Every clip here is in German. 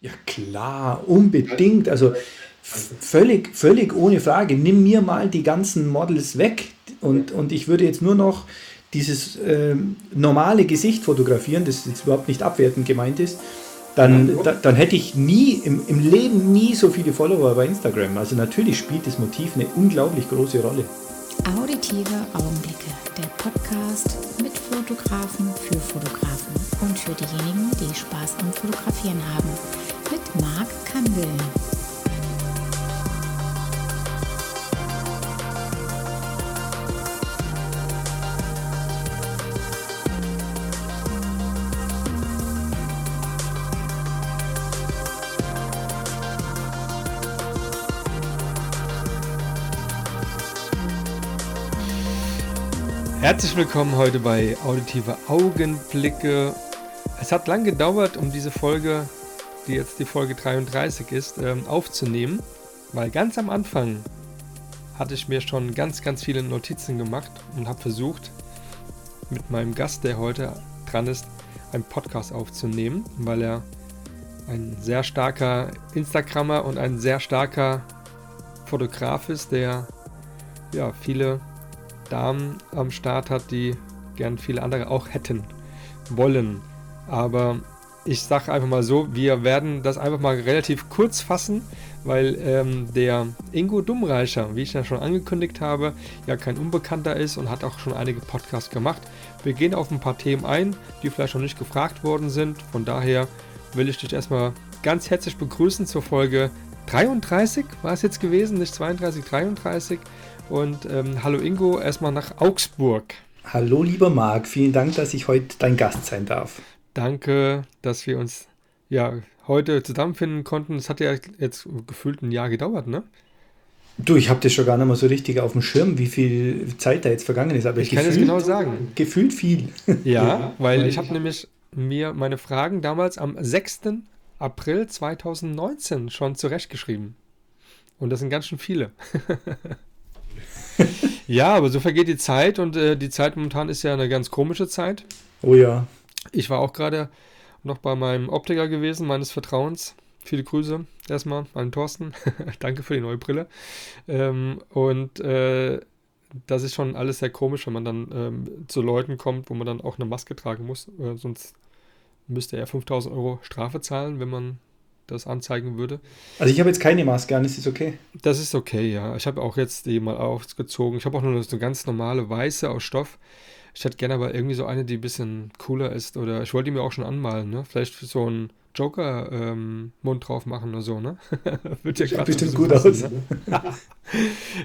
Ja klar, unbedingt. Also völlig, völlig ohne Frage. Nimm mir mal die ganzen Models weg und, und ich würde jetzt nur noch dieses äh, normale Gesicht fotografieren, das jetzt überhaupt nicht abwertend gemeint ist, dann, da, dann hätte ich nie, im, im Leben nie so viele Follower bei Instagram. Also natürlich spielt das Motiv eine unglaublich große Rolle. Auditive Augenblicke, der Podcast mit Fotografen für Fotografen und für diejenigen, die Spaß am Fotografieren haben. Mit Marc Kandel. Herzlich willkommen heute bei Auditive Augenblicke. Es hat lang gedauert, um diese Folge, die jetzt die Folge 33 ist, ähm, aufzunehmen, weil ganz am Anfang hatte ich mir schon ganz, ganz viele Notizen gemacht und habe versucht, mit meinem Gast, der heute dran ist, einen Podcast aufzunehmen, weil er ein sehr starker Instagrammer und ein sehr starker Fotograf ist, der ja viele Damen am Start hat, die gern viele andere auch hätten wollen. Aber ich sage einfach mal so, wir werden das einfach mal relativ kurz fassen, weil ähm, der Ingo Dummreicher, wie ich ja schon angekündigt habe, ja kein Unbekannter ist und hat auch schon einige Podcasts gemacht. Wir gehen auf ein paar Themen ein, die vielleicht noch nicht gefragt worden sind. Von daher will ich dich erstmal ganz herzlich begrüßen zur Folge 33 war es jetzt gewesen, nicht 32, 33. Und ähm, hallo Ingo, erstmal nach Augsburg. Hallo lieber Marc, vielen Dank, dass ich heute dein Gast sein darf. Danke, dass wir uns ja heute zusammenfinden konnten. Es hat ja jetzt gefühlt ein Jahr gedauert, ne? Du, ich habe das schon gar nicht mal so richtig auf dem Schirm, wie viel Zeit da jetzt vergangen ist. Aber ich gefühlt, kann es genau sagen. Gefühlt viel. Ja, ja weil ich habe nämlich mir meine Fragen damals am 6. April 2019 schon zurechtgeschrieben. Und das sind ganz schön viele. ja, aber so vergeht die Zeit und äh, die Zeit momentan ist ja eine ganz komische Zeit. Oh ja. Ich war auch gerade noch bei meinem Optiker gewesen, meines Vertrauens. Viele Grüße erstmal an Thorsten. Danke für die neue Brille. Ähm, und äh, das ist schon alles sehr komisch, wenn man dann ähm, zu Leuten kommt, wo man dann auch eine Maske tragen muss. Äh, sonst müsste er 5000 Euro Strafe zahlen, wenn man das anzeigen würde. Also ich habe jetzt keine Maske an, ist das okay? Das ist okay, ja. Ich habe auch jetzt die mal ausgezogen. Ich habe auch nur so eine ganz normale weiße aus Stoff. Ich hätte gerne aber irgendwie so eine, die ein bisschen cooler ist. Oder ich wollte die mir auch schon anmalen, ne? Vielleicht so ein Joker-Mund ähm, drauf machen oder so, ne? Wird ja bestimmt gut aus. Ne?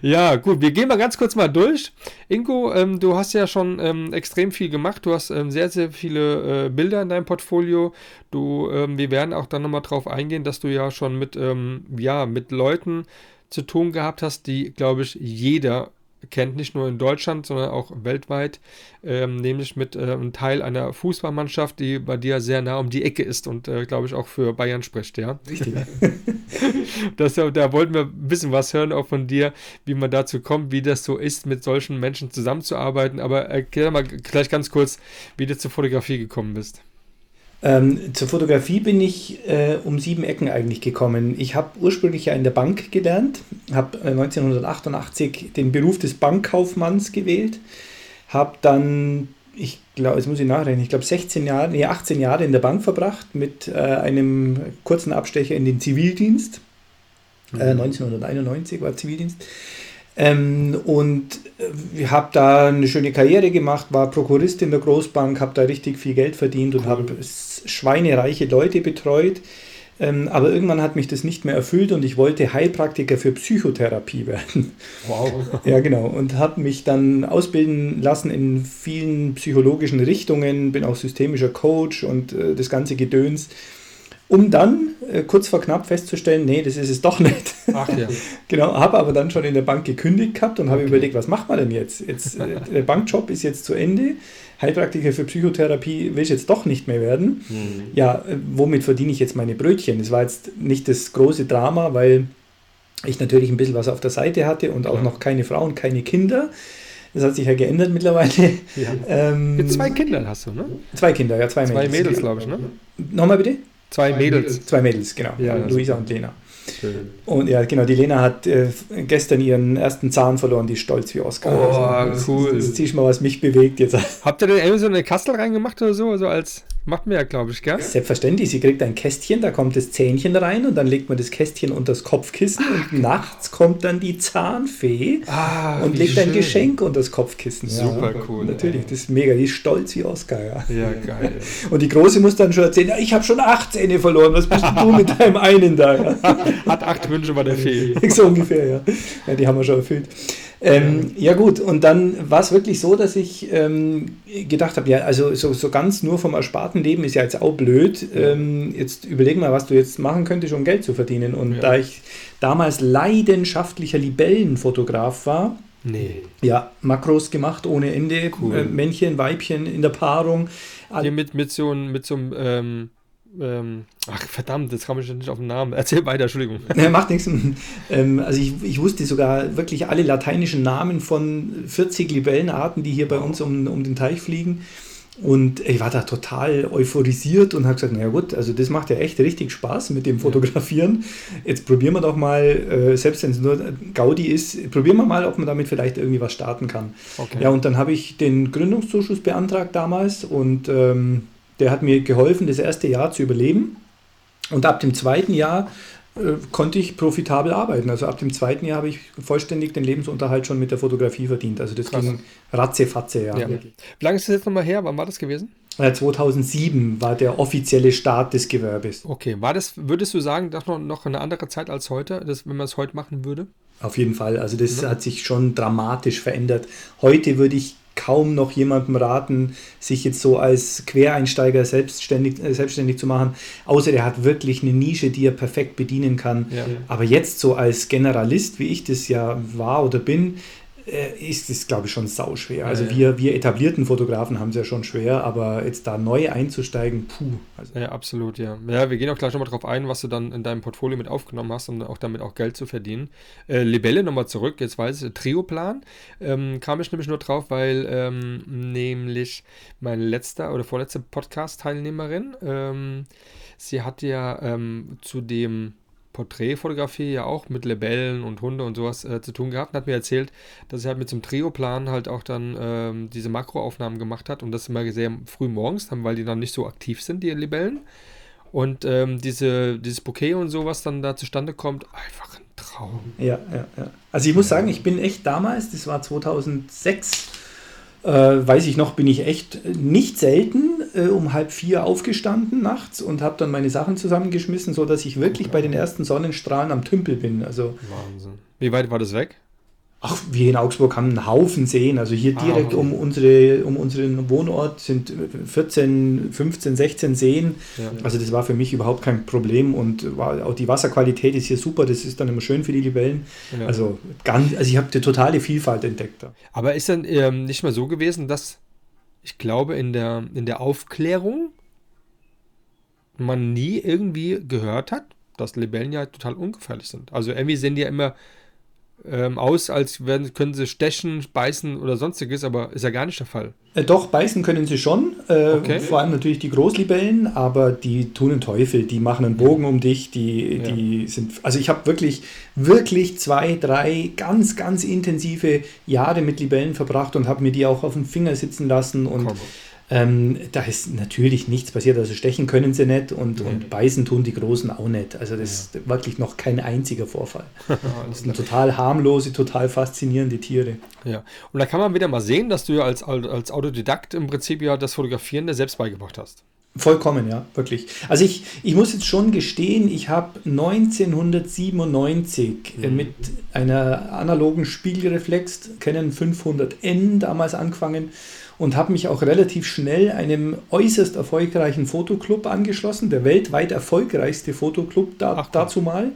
ja, gut, wir gehen mal ganz kurz mal durch. Ingo, ähm, du hast ja schon ähm, extrem viel gemacht. Du hast ähm, sehr, sehr viele äh, Bilder in deinem Portfolio. Du, ähm, wir werden auch dann nochmal drauf eingehen, dass du ja schon mit, ähm, ja, mit Leuten zu tun gehabt hast, die, glaube ich, jeder kennt, nicht nur in Deutschland, sondern auch weltweit, ähm, nämlich mit äh, einem Teil einer Fußballmannschaft, die bei dir sehr nah um die Ecke ist und, äh, glaube ich, auch für Bayern spricht, ja? Richtig. das, da wollten wir ein bisschen was hören, auch von dir, wie man dazu kommt, wie das so ist, mit solchen Menschen zusammenzuarbeiten. Aber erklär mal gleich ganz kurz, wie du zur Fotografie gekommen bist. Ähm, zur Fotografie bin ich äh, um sieben Ecken eigentlich gekommen. Ich habe ursprünglich ja in der Bank gelernt, habe äh, 1988 den Beruf des Bankkaufmanns gewählt, habe dann, ich glaube, jetzt muss ich nachrechnen, ich glaube 16 Jahre, nee, 18 Jahre in der Bank verbracht mit äh, einem kurzen Abstecher in den Zivildienst. Mhm. 1991 war Zivildienst. Ähm, und äh, habe da eine schöne Karriere gemacht, war Prokurist in der Großbank, habe da richtig viel Geld verdient und cool. habe schweinereiche Leute betreut. Ähm, aber irgendwann hat mich das nicht mehr erfüllt und ich wollte Heilpraktiker für Psychotherapie werden. Wow. ja, genau. Und habe mich dann ausbilden lassen in vielen psychologischen Richtungen, bin auch systemischer Coach und äh, das ganze Gedöns um dann äh, kurz vor knapp festzustellen, nee, das ist es doch nicht. Ach ja. genau, habe aber dann schon in der Bank gekündigt gehabt und habe okay. überlegt, was macht man denn jetzt? jetzt äh, der Bankjob ist jetzt zu Ende, Heilpraktiker für Psychotherapie will ich jetzt doch nicht mehr werden. Mhm. Ja, äh, womit verdiene ich jetzt meine Brötchen? Das war jetzt nicht das große Drama, weil ich natürlich ein bisschen was auf der Seite hatte und auch ja. noch keine Frau und keine Kinder. Das hat sich ja geändert mittlerweile. Ja. Ähm, zwei Kinder hast du, ne? Zwei Kinder, ja, zwei, zwei Mädels. Zwei Mädels, glaube ich, ne? Nochmal bitte? Zwei Mädels. Zwei Mädels, genau. Ja, Luisa und Lena. Schön. Und ja, genau, die Lena hat äh, gestern ihren ersten Zahn verloren, die ist stolz wie Oscar. Oh, das, cool. Das ist mal, was mich bewegt jetzt. Habt ihr denn irgendwie so eine Kastel reingemacht oder so? Also als Macht man ja, glaube ich, gell? Selbstverständlich. Sie kriegt ein Kästchen, da kommt das Zähnchen rein und dann legt man das Kästchen unter das Kopfkissen Ach, und nachts kommt dann die Zahnfee Ah, und legt ein schön. Geschenk unter das Kopfkissen. Super ja, cool, Natürlich, ey. das ist mega. Die ist stolz wie Oscar, ja. Ja, geil. Und die Große muss dann schon erzählen, ja, ich habe schon acht Zähne verloren, was bist du mit deinem einen da? Ja? Hat acht Wünsche bei der Fee. so ungefähr, ja. ja. Die haben wir schon erfüllt. Ähm, ja gut, und dann war es wirklich so, dass ich ähm, gedacht habe, ja, also so, so ganz nur vom ersparten Leben ist ja jetzt auch blöd. Ähm, jetzt überleg mal, was du jetzt machen könntest, um Geld zu verdienen. Und Ja. da ich damals leidenschaftlicher Libellenfotograf war, Nee. ja, Makros gemacht ohne Ende, Cool. äh, Männchen, Weibchen in der Paarung. Hier mit, mit so einem, mit so ähm, ähm, ach verdammt, jetzt komme ich nicht auf den Namen. Erzähl weiter, Entschuldigung. Ja, macht nichts. Ähm, also ich, ich wusste sogar wirklich alle lateinischen Namen von 40 Libellenarten, die hier bei uns um, um den Teich fliegen. Und ich war da total euphorisiert und habe gesagt, naja gut, also das macht ja echt richtig Spaß mit dem Fotografieren. Jetzt probieren wir doch mal, äh, selbst wenn es nur Gaudi ist, probieren wir mal, ob man damit vielleicht irgendwie was starten kann. Okay. Ja, und dann habe ich den Gründungszuschuss beantragt damals und ähm, der hat mir geholfen, das erste Jahr zu überleben. Und ab dem zweiten Jahr äh, konnte ich profitabel arbeiten. Also ab dem zweiten Jahr habe ich vollständig den Lebensunterhalt schon mit der Fotografie verdient. Also das Krass. ging ratzefatze, ja. Ja. wirklich. Wie lange ist das jetzt nochmal her? Wann war das gewesen? Äh, 2007 war der offizielle Start des Gewerbes. Okay, war das, würdest du sagen, doch noch, noch eine andere Zeit als heute, das, wenn man es heute machen würde? Auf jeden Fall. Also das Ja. hat sich schon dramatisch verändert. Heute würde ich kaum noch jemandem raten, sich jetzt so als Quereinsteiger selbstständig, äh, selbstständig zu machen, außer er hat wirklich eine Nische, die er perfekt bedienen kann. Ja. Aber jetzt so als Generalist, wie ich das ja war oder bin, ist es, glaube ich, schon sauschwer. Also Ja, ja. wir, wir etablierten Fotografen haben es ja schon schwer, aber jetzt da neu einzusteigen, puh. Also, Ja, absolut, ja. Ja, wir gehen auch gleich nochmal drauf ein, was du dann in deinem Portfolio mit aufgenommen hast, um auch damit auch Geld zu verdienen. Äh, Libelle nochmal zurück, jetzt weiß ich, Trioplan, ähm, kam ich nämlich nur drauf, weil ähm, nämlich meine letzte oder vorletzte Podcast-Teilnehmerin, ähm, sie hat ja ähm, zu dem Porträtfotografie ja auch mit Libellen und Hunde und sowas äh, zu tun gehabt und hat mir erzählt, dass sie halt mit so einem Trioplan halt auch dann ähm, diese Makroaufnahmen gemacht hat und das immer sehr früh morgens, dann, weil die dann nicht so aktiv sind, die Libellen. Und ähm, diese, dieses Bouquet und so, was dann da zustande kommt, einfach ein Traum. Ja, ja, ja. Also ich muss sagen, ich bin echt damals, das war 2006, äh, weiß ich noch, bin ich echt nicht selten äh, um halb vier aufgestanden nachts und habe dann meine Sachen zusammengeschmissen, sodass ich wirklich bei den ersten Sonnenstrahlen am Tümpel bin. Also Wahnsinn. Wie weit war das weg? Ach, wir in Augsburg haben einen Haufen Seen. Also hier Ah, direkt okay. um, unsere, um unseren Wohnort sind 14, 15, 16 Seen. Ja. Also das war für mich überhaupt kein Problem und war, auch die Wasserqualität ist hier super. Das ist dann immer schön für die Libellen. Ja. Also, ganz, also ich habe die totale Vielfalt entdeckt. Da. Aber ist dann ähm, nicht mal so gewesen, dass ich glaube, in der, in der Aufklärung man nie irgendwie gehört hat, dass Libellen ja total ungefährlich sind. Also irgendwie sehen die ja immer ähm, aus, als werden, können sie stechen, beißen oder sonstiges, aber ist ja gar nicht der Fall. Äh, doch, beißen können sie schon. Äh, Okay. Vor allem natürlich die Großlibellen, aber die tun einen Teufel. Die machen einen Bogen um dich. Die, Ja. die sind. Also ich habe wirklich, wirklich zwei, drei ganz, ganz intensive Jahre mit Libellen verbracht und habe mir die auch auf den Finger sitzen lassen. Und Komm. Ähm, da ist natürlich nichts passiert. Also stechen können sie nicht und, Nee. und beißen tun die Großen auch nicht. Also das ist wirklich noch kein einziger Vorfall. Ja, Das sind total harmlose, total faszinierende Tiere. ja. Und da kann man wieder mal sehen, dass du ja als, als Autodidakt im Prinzip ja das Fotografieren der selbst beigebracht hast. Vollkommen, ja, wirklich. Also ich, ich muss jetzt schon gestehen, ich habe 1997 äh, Mhm. mit einer analogen Spiegelreflex Canon 500N damals angefangen und habe mich auch relativ schnell einem äußerst erfolgreichen Fotoclub angeschlossen, der weltweit erfolgreichste Fotoclub da, Ach, dazu mal.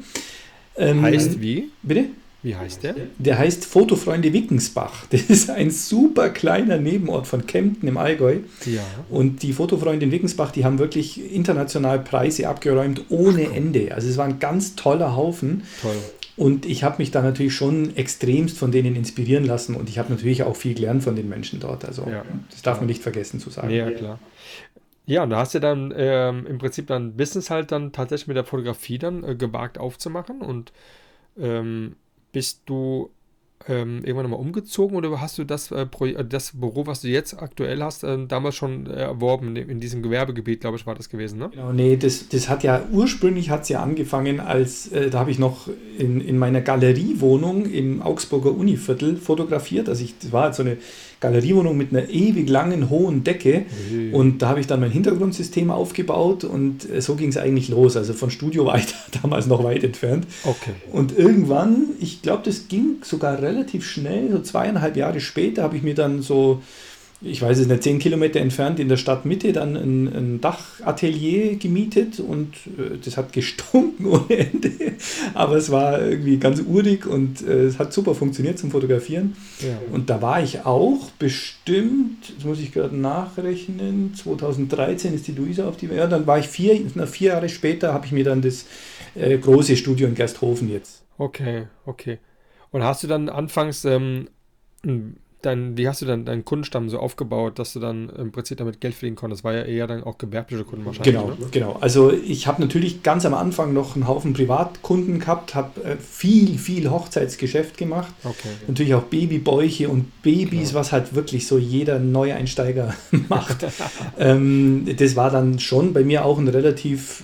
Ähm, Heißt wie? Bitte? Wie heißt der? Der heißt Fotofreunde Wickensbach. Das ist ein super kleiner Nebenort von Kempten im Allgäu. Ja. Und die Fotofreunde in Wickensbach, die haben wirklich international Preise abgeräumt ohne Ende. Also es war ein ganz toller Haufen. Toll. Und ich habe mich da natürlich schon extremst von denen inspirieren lassen und ich habe natürlich auch viel gelernt von den Menschen dort. Also Ja. das darf man nicht vergessen zu sagen. Ja, klar. Ja, und da hast du dann ähm, im Prinzip dann Business halt dann tatsächlich mit der Fotografie dann äh, gewagt aufzumachen und ähm, bist du ähm, irgendwann nochmal umgezogen oder hast du das, äh, äh, das Büro, was du jetzt aktuell hast, äh, damals schon erworben, in diesem Gewerbegebiet, glaube ich, war das gewesen, ne? Genau, nee, das, das hat ja, ursprünglich hat es ja angefangen, als, äh, da habe ich noch in, in meiner Galeriewohnung im Augsburger Univiertel fotografiert, also ich, das war halt so eine Galeriewohnung mit einer ewig langen, hohen Decke. Mhm. Und da habe ich dann mein Hintergrundsystem aufgebaut und äh, so ging es eigentlich los. Also von Studio weiter, damals noch weit entfernt. Okay. Und irgendwann, ich glaube, das ging sogar relativ schnell, so zweieinhalb Jahre später, habe ich mir dann so ich weiß es nicht, zehn Kilometer entfernt in der Stadtmitte dann ein, ein Dachatelier gemietet und äh, das hat gestunken ohne Ende. Aber es war irgendwie ganz urig und äh, es hat super funktioniert zum Fotografieren. Ja. Und da war ich auch bestimmt, jetzt muss ich gerade nachrechnen, 2013 ist die Luisa auf die Welt. Ja, dann war ich vier, vier Jahre später habe ich mir dann das äh, große Studio in Gersthofen jetzt. Okay, okay. Und hast du dann anfangs ähm, dein, wie hast du dann deinen Kundenstamm so aufgebaut, dass du dann im Prinzip damit Geld verdienen konntest? Das war ja eher dann auch gewerbliche Kunden wahrscheinlich. Genau, ne? genau. Also ich habe natürlich ganz am Anfang noch einen Haufen Privatkunden gehabt, habe äh, viel, viel Hochzeitsgeschäft gemacht. Okay. Natürlich auch Babybäuche und Babys, genau. was halt wirklich so jeder Neueinsteiger macht. ähm, das war dann schon bei mir auch ein relativ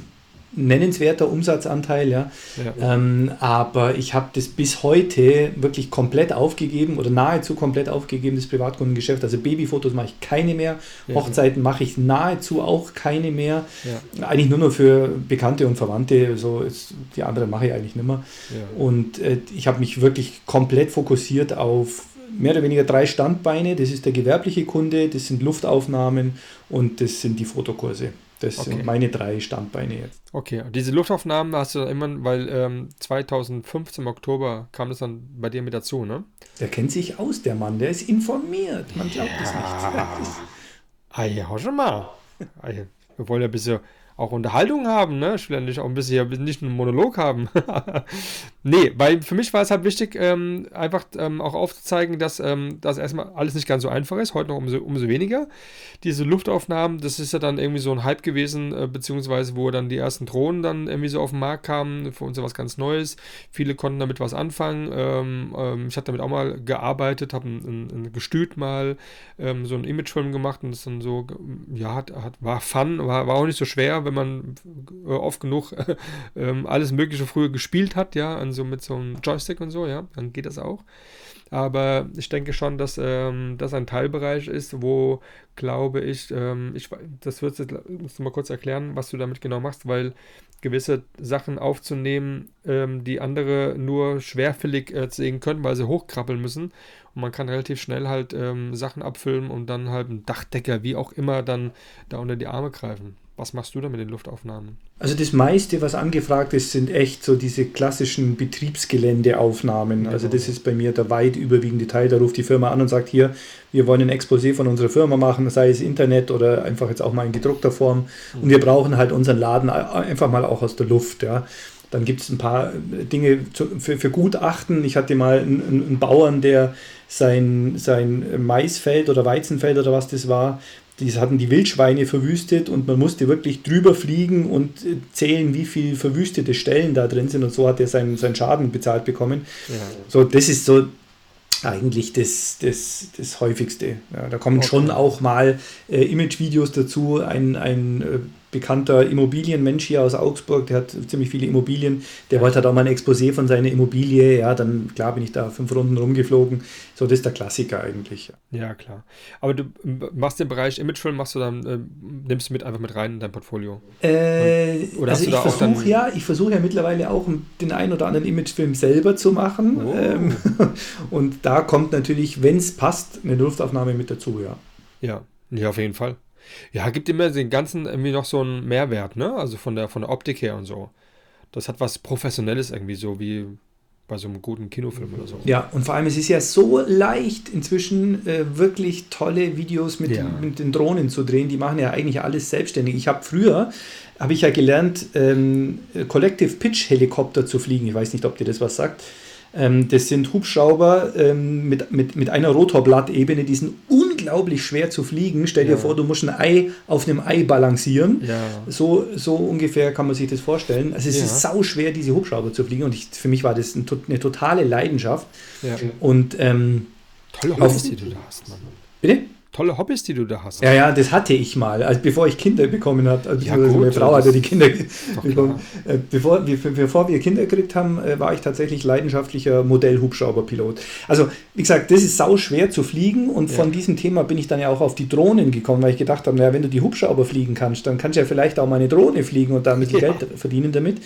nennenswerter Umsatzanteil, ja. ja. Ähm, aber ich habe das bis heute wirklich komplett aufgegeben oder nahezu komplett aufgegeben, das Privatkundengeschäft. Also Babyfotos mache ich keine mehr, ja, Hochzeiten ja. mache ich nahezu auch keine mehr. Eigentlich nur noch für Bekannte und Verwandte, so ist, die anderen mache ich eigentlich nicht mehr. Und äh, ich habe mich wirklich komplett fokussiert auf mehr oder weniger drei Standbeine. Das ist der gewerbliche Kunde, das sind Luftaufnahmen und das sind die Fotokurse. Das okay. sind meine drei Standbeine jetzt. Okay, diese Luftaufnahmen hast du dann immer, weil ähm, 2015 im Oktober kam das dann bei dir mit dazu, ne? Der kennt sich aus, der Mann, der ist informiert. Man glaubt es ja. nicht. Ah, ja, hau schon mal. Wir wollen ja ein bisschen auch Unterhaltung haben, ne? Ich will ja nicht auch ein bisschen nicht einen Monolog haben. nee, weil für mich war es halt wichtig, ähm, einfach ähm, auch aufzuzeigen, dass ähm, das erstmal alles nicht ganz so einfach ist, heute noch umso, umso weniger. Diese Luftaufnahmen, das ist ja dann irgendwie so ein Hype gewesen, äh, beziehungsweise wo dann die ersten Drohnen dann irgendwie so auf den Markt kamen, für uns ja was ganz Neues. Viele konnten damit was anfangen. Ähm, ähm, ich hatte damit auch mal gearbeitet, habe ein, ein, ein Gestüt mal ähm, so einen Imagefilm gemacht und das dann so, ja, hat, hat, war fun, war, war auch nicht so schwer wenn man äh, oft genug ähm, alles Mögliche früher gespielt hat, ja, also mit so einem Joystick und so, ja, dann geht das auch. Aber ich denke schon, dass ähm, das ein Teilbereich ist, wo, glaube ich, ähm, ich das du, musst du mal kurz erklären, was du damit genau machst, weil gewisse Sachen aufzunehmen, ähm, die andere nur schwerfällig äh, sehen können, weil sie hochkrabbeln müssen. Und man kann relativ schnell halt ähm, Sachen abfilmen und dann halt einen Dachdecker, wie auch immer, dann da unter die Arme greifen. Was machst du da mit den Luftaufnahmen? Also das meiste, was angefragt ist, sind echt so diese klassischen Betriebsgeländeaufnahmen. Also das ist bei mir der weit überwiegende Teil. Da ruft die Firma an und sagt, hier, wir wollen ein Exposé von unserer Firma machen, sei es Internet oder einfach jetzt auch mal in gedruckter Form. Und wir brauchen halt unseren Laden einfach mal auch aus der Luft. Ja. Dann gibt es ein paar Dinge für, für Gutachten. Ich hatte mal einen, einen Bauern, der sein, sein Maisfeld oder Weizenfeld oder was das war, die hatten die Wildschweine verwüstet und man musste wirklich drüber fliegen und äh, zählen, wie viele verwüstete Stellen da drin sind und so hat er seinen, seinen Schaden bezahlt bekommen. Ja. So, das ist so eigentlich das, das, das häufigste. Ja, da kommen okay. schon auch mal äh, Imagevideos dazu. Ein, ein äh, bekannter Immobilienmensch hier aus Augsburg, der hat ziemlich viele Immobilien, der wollte halt auch mal ein Exposé von seiner Immobilie, ja, dann klar bin ich da fünf Runden rumgeflogen. So, das ist der Klassiker eigentlich. Ja, klar. Aber du machst den Bereich Imagefilm, machst du dann, äh, nimmst du mit einfach mit rein in dein Portfolio? Äh, oder also ich versuche ja, ich versuche ja mittlerweile auch den einen oder anderen Imagefilm selber zu machen. Oh. Ähm, und da kommt natürlich, wenn es passt, eine Luftaufnahme mit dazu, ja. Ja, ja, auf jeden Fall. Ja, gibt immer den ganzen irgendwie noch so einen Mehrwert, ne? Also von der, von der Optik her und so. Das hat was Professionelles irgendwie so, wie bei so einem guten Kinofilm oder so. Ja, und vor allem es ist ja so leicht inzwischen äh, wirklich tolle Videos mit, ja. den, mit den Drohnen zu drehen. Die machen ja eigentlich alles selbstständig. Ich habe früher, habe ich ja gelernt, ähm, Collective Pitch Helikopter zu fliegen. Ich weiß nicht, ob dir das was sagt. Ähm, das sind Hubschrauber ähm, mit, mit, mit einer Rotorblattebene, die sind unglaublich schwer zu fliegen. Stell dir vor, du musst ein Ei auf einem Ei balancieren. Ja. So, so ungefähr kann man sich das vorstellen. Also es Ja. ist sau schwer, diese Hubschrauber zu fliegen. Und ich, für mich war das ein, eine totale Leidenschaft. Ja. Und ähm, Tolle Hobbys, die du da hast, Mann. bitte? Tolle Hobbys, die du da hast. Ja, ja, das hatte ich mal, also bevor ich Kinder bekommen habe. Also Ja, gut, meine Frau hatte die Kinder bekommen. Äh, Bevor wir, bevor wir Kinder gekriegt haben, äh, war ich tatsächlich leidenschaftlicher Modellhubschrauberpilot. Also, wie gesagt, das ist sau schwer zu fliegen und von diesem Thema bin ich dann ja auch auf die Drohnen gekommen, weil ich gedacht habe, naja, wenn du die Hubschrauber fliegen kannst, dann kannst du ja vielleicht auch mal eine Drohne fliegen und damit Ja. Geld verdienen damit.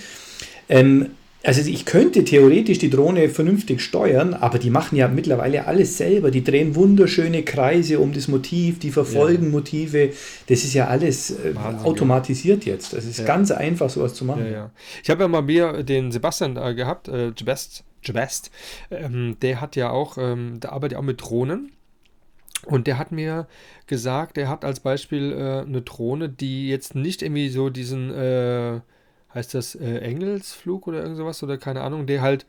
Ähm, also ich könnte theoretisch die Drohne vernünftig steuern, aber die machen ja mittlerweile alles selber. Die drehen wunderschöne Kreise um das Motiv, die verfolgen Motive. Das ist ja alles äh, automatisiert jetzt. Das ist Ja. ganz einfach, sowas zu machen. Ja, ja. Ich habe ja mal mir den Sebastian äh, gehabt, äh, Jebest, Jebest. Ähm, der hat ja auch, ähm, der arbeitet ja auch mit Drohnen. Und der hat mir gesagt, der hat als Beispiel äh, eine Drohne, die jetzt nicht irgendwie so diesen, äh, heißt das äh, Engelsflug oder irgend sowas oder keine Ahnung, der halt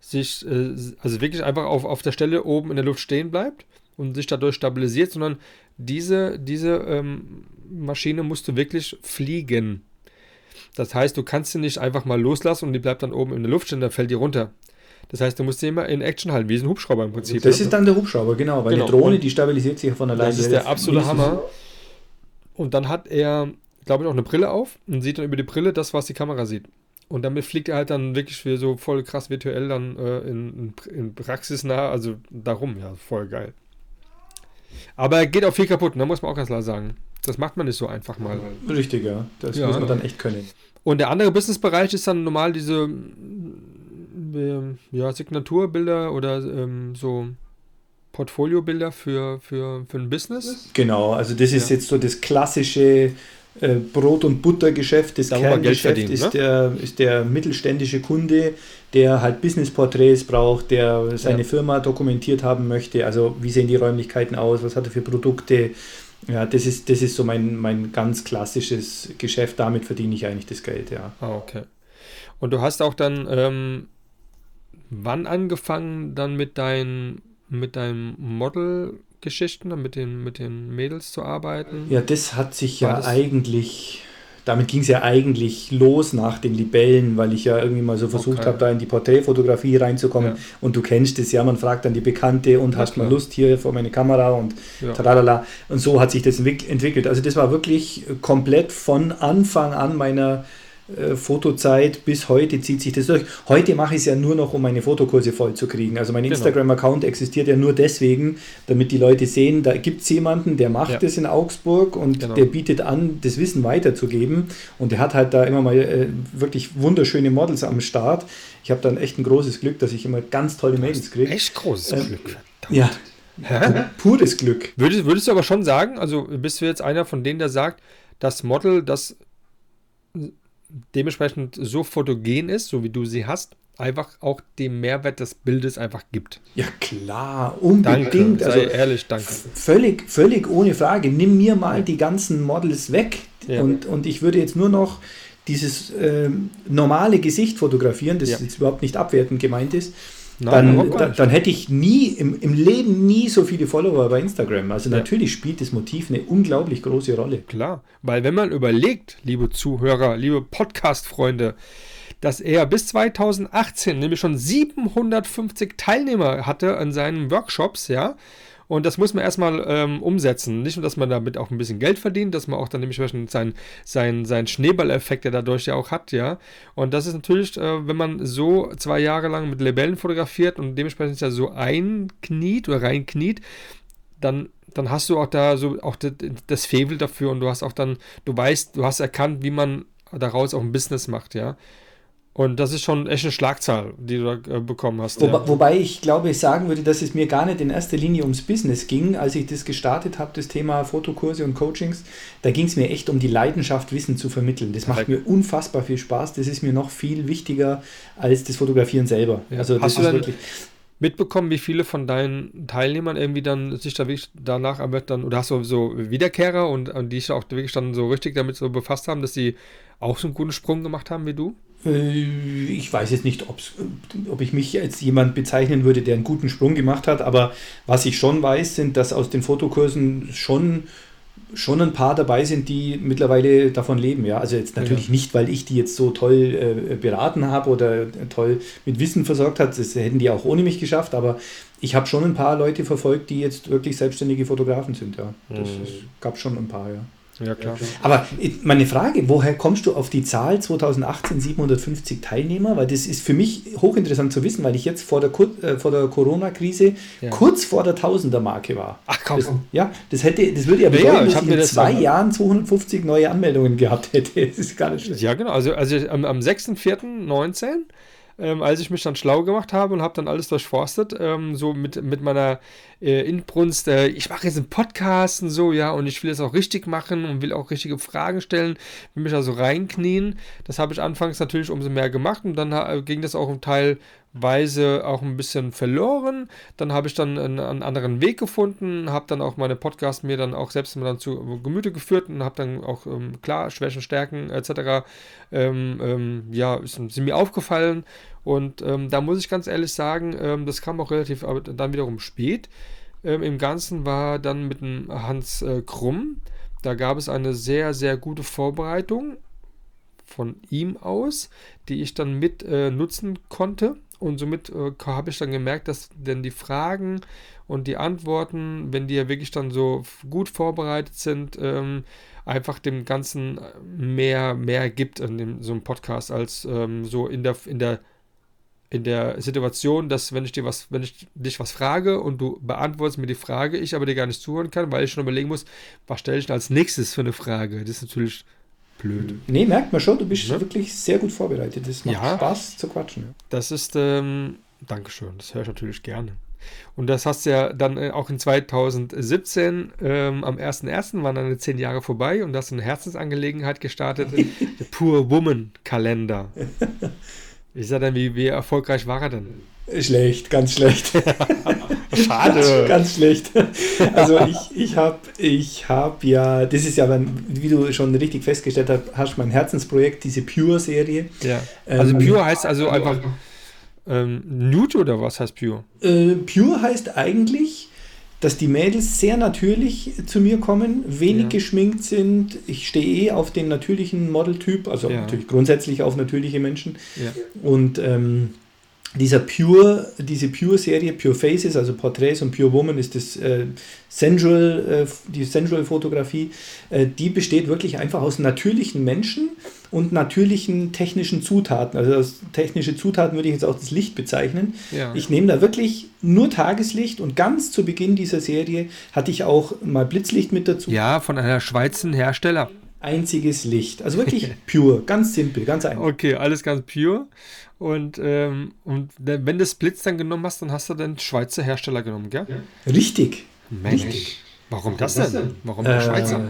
sich, äh, also wirklich einfach auf, auf der Stelle oben in der Luft stehen bleibt und sich dadurch stabilisiert, sondern diese, diese ähm, Maschine musste wirklich fliegen. Das heißt, du kannst sie nicht einfach mal loslassen und die bleibt dann oben in der Luft stehen, dann fällt die runter. Das heißt, du musst sie immer in Action halten, wie so ein Hubschrauber im Prinzip. Das ne? ist dann der Hubschrauber, genau, weil Genau. eine Drohne, die stabilisiert sich ja von alleine. das ist der absolute Hammer. Und dann hat er, glaube ich, auch eine Brille auf und sieht dann über die Brille das, was die Kamera sieht. Und damit fliegt er halt dann wirklich für so voll krass virtuell dann äh, in, in, praxisnah, also darum, ja, voll geil. Aber er geht auch viel kaputt, da muss man auch ganz klar sagen. Das macht man nicht so einfach mal. Richtig, ja. Das Ja. muss man dann echt können. Und der andere Businessbereich ist dann normal diese ähm, ja, Signaturbilder oder ähm, so Portfoliobilder für, für, für ein Business. Genau, also das ist Ja. jetzt so das klassische äh, Brot- und Buttergeschäft. Das Da, wo man Geld Kerngeschäft verdient, ist, ne? der, ist der mittelständische Kunde, der halt Businessporträts braucht, der seine Ja. Firma dokumentiert haben möchte. Also wie sehen die Räumlichkeiten aus, was hat er für Produkte. Ja, das ist, das ist so mein, mein ganz klassisches Geschäft. Damit verdiene ich eigentlich das Geld, ja. Ah, okay. Und du hast auch dann ähm, wann angefangen dann mit deinen mit deinen Model-Geschichten, dann mit den, mit den Mädels zu arbeiten? Ja, das hat sich War ja eigentlich, damit ging es ja eigentlich los nach den Libellen, weil ich ja irgendwie mal so versucht Okay. habe, da in die Porträtfotografie reinzukommen. Ja. Und du kennst es ja, man fragt dann die Bekannte und Ja, hast mal klar. Lust hier vor meine Kamera und Ja. tralala. Und so hat sich das entwick- entwickelt. Also das war wirklich komplett von Anfang an meiner äh, Fotozeit bis heute zieht sich das durch. Heute mache ich es ja nur noch, um meine Fotokurse voll zu kriegen. Also mein Genau. Instagram-Account existiert ja nur deswegen, damit die Leute sehen, da gibt es jemanden, der macht Ja. das in Augsburg und Genau. der bietet an, das Wissen weiterzugeben. Und der hat halt da immer mal äh, wirklich wunderschöne Models am Start. Ich habe dann echt ein großes Glück, dass ich immer ganz tolle Mädels kriege. Echt großes Ähm, Glück. Ja, Hä? pures Glück. Würdest, würdest du aber schon sagen, also bist du jetzt einer von denen, der sagt, das Model, das dementsprechend so fotogen ist, so wie du sie hast, einfach auch den Mehrwert des Bildes einfach gibt. Ja klar, Danke, unbedingt. sei Also ehrlich, danke. völlig, völlig ohne Frage. Nimm mir mal die ganzen Models weg Ja. und, und ich würde jetzt nur noch dieses ähm, normale Gesicht fotografieren, das Ja. jetzt überhaupt nicht abwertend gemeint ist. Nein, dann, dann, dann hätte ich nie im, im Leben nie so viele Follower bei Instagram. Also Ja. natürlich spielt das Motiv eine unglaublich große Rolle. Klar, weil wenn man überlegt, liebe Zuhörer, liebe Podcast-Freunde, dass er bis 2018 nämlich schon 750 Teilnehmer hatte an seinen Workshops, ja, und das muss man erstmal ähm, umsetzen. Nicht nur, dass man damit auch ein bisschen Geld verdient, dass man auch dann dementsprechend seinen sein, sein Schneeballeffekt, der dadurch ja auch hat, ja. Und das ist natürlich, äh, wenn man so zwei Jahre lang mit Libellen fotografiert und dementsprechend ja so einkniet oder reinkniet, dann, dann hast du auch da so auch das, Fevel dafür und du hast auch dann, du weißt, du hast erkannt, wie man daraus auch ein Business macht, ja. Und das ist schon echt eine Schlagzahl, die du da äh, bekommen hast. Wobei, ja. wobei ich glaube, ich sagen würde, dass es mir gar nicht in erster Linie ums Business ging, als ich das gestartet habe, das Thema Fotokurse und Coachings. Da ging es mir echt um die Leidenschaft, Wissen zu vermitteln. Das macht Perfekt. mir unfassbar viel Spaß. Das ist mir noch viel wichtiger als das Fotografieren selber. Ja. Also das Hast du ist dann- wirklich. Mitbekommen, wie viele von deinen Teilnehmern irgendwie dann sich da wirklich danach aber dann, oder hast du so Wiederkehrer und, und die sich auch wirklich dann so richtig damit so befasst haben, dass sie auch so einen guten Sprung gemacht haben wie du? Äh, ich weiß jetzt nicht, ob ich mich als jemand bezeichnen würde, der einen guten Sprung gemacht hat, aber was ich schon weiß, sind, dass aus den Fotokursen schon, schon ein paar dabei sind, die mittlerweile davon leben. Ja? Also jetzt natürlich ja. nicht, weil ich die jetzt so toll äh, beraten habe oder toll mit Wissen versorgt habe, das hätten die auch ohne mich geschafft, aber ich habe schon ein paar Leute verfolgt, die jetzt wirklich selbstständige Fotografen sind. Ja, das mhm. gab schon ein paar, ja. Ja, klar. Aber meine Frage, woher kommst du auf die Zahl 2018 750 Teilnehmer? Weil das ist für mich hochinteressant zu wissen, weil ich jetzt vor der, äh, vor der Corona-Krise ja. kurz vor der Tausender-Marke war. Ach komm. Das, ja, das, hätte, das würde ja bedeuten, ja, ich dass ich in zwei das Jahren 250 neue Anmeldungen gehabt hätte. Das ist gar nicht schlecht. Ja, genau. Also, also am, am 6.4.19 ähm, als ich mich dann schlau gemacht habe und habe dann alles durchforstet, ähm, so mit, mit meiner äh, Inbrunst, äh, ich mache jetzt einen Podcast und so, ja, und ich will es auch richtig machen und will auch richtige Fragen stellen, will mich also reinknien. Das habe ich anfangs natürlich umso mehr gemacht und dann äh, ging das auch im Teil Weise auch ein bisschen verloren. Dann habe ich dann einen, einen, anderen Weg gefunden, habe dann auch meine Podcasts mir dann auch selbst mal dann zu Gemüte geführt und habe dann auch ähm, klar Schwächen, Stärken etc. Ähm, ähm, ja, sind, mir aufgefallen und ähm, da muss ich ganz ehrlich sagen, ähm, das kam auch relativ aber dann wiederum spät. Ähm, Im Ganzen war dann mit dem Hans äh, Krumm. Da gab es eine sehr, sehr gute Vorbereitung von ihm aus, die ich dann mit äh, nutzen konnte. Und somit äh, habe ich dann gemerkt, dass denn die Fragen und die Antworten, wenn die ja wirklich dann so gut vorbereitet sind, ähm, einfach dem Ganzen mehr, mehr gibt in dem, so einem Podcast als ähm, so in der, in der in der Situation, dass wenn ich dir was, wenn ich dich was frage und du beantwortest mir die Frage, ich aber dir gar nicht zuhören kann, weil ich schon überlegen muss, was stelle ich denn als nächstes für eine Frage? Das ist natürlich blöd. Nee, merkt man schon, du bist ja. wirklich sehr gut vorbereitet. Es macht ja, Spaß zu quatschen. Das ist, ähm, Dankeschön, das höre ich natürlich gerne. Und das hast du ja dann äh, auch in 2017, ähm, am 1.1. waren dann zehn Jahre vorbei und hast eine Herzensangelegenheit gestartet, der Pure Woman Kalender. Ich sag dann, wie, wie erfolgreich war er denn? Schlecht, ganz schlecht. Schade. ganz, ganz, schlecht. Also ich, ich habe ich hab ja, das ist ja, wie du schon richtig festgestellt hast, hast mein Herzensprojekt, diese Pure-Serie. Ja. Also ähm, Pure heißt also einfach ähm, Nude oder was heißt Pure? Äh, Pure heißt eigentlich, dass die Mädels sehr natürlich zu mir kommen, wenig ja. geschminkt sind. Ich stehe eh auf den natürlichen Modeltyp, also ja. natürlich grundsätzlich auf natürliche Menschen. Ja. Und ähm, dieser Pure, diese Pure-Serie, Pure Faces, also Porträts und Pure Woman ist das äh, Sensual, äh, die Sensual-Fotografie, äh, die besteht wirklich einfach aus natürlichen Menschen und natürlichen technischen Zutaten. Also als technische Zutaten würde ich jetzt auch das Licht bezeichnen. Ja. Ich nehme da wirklich nur Tageslicht und ganz zu Beginn dieser Serie hatte ich auch mal Blitzlicht mit dazu. Ja, von einer Schweizer Hersteller. Einziges Licht. Also wirklich pure, ganz simpel, ganz einfach. Okay, alles ganz pure. Und, ähm, und wenn du Blitz dann genommen hast, dann hast du den Schweizer Hersteller genommen, gell? Richtig. Mensch. Richtig. Warum das denn? Warum der äh, Schweizer?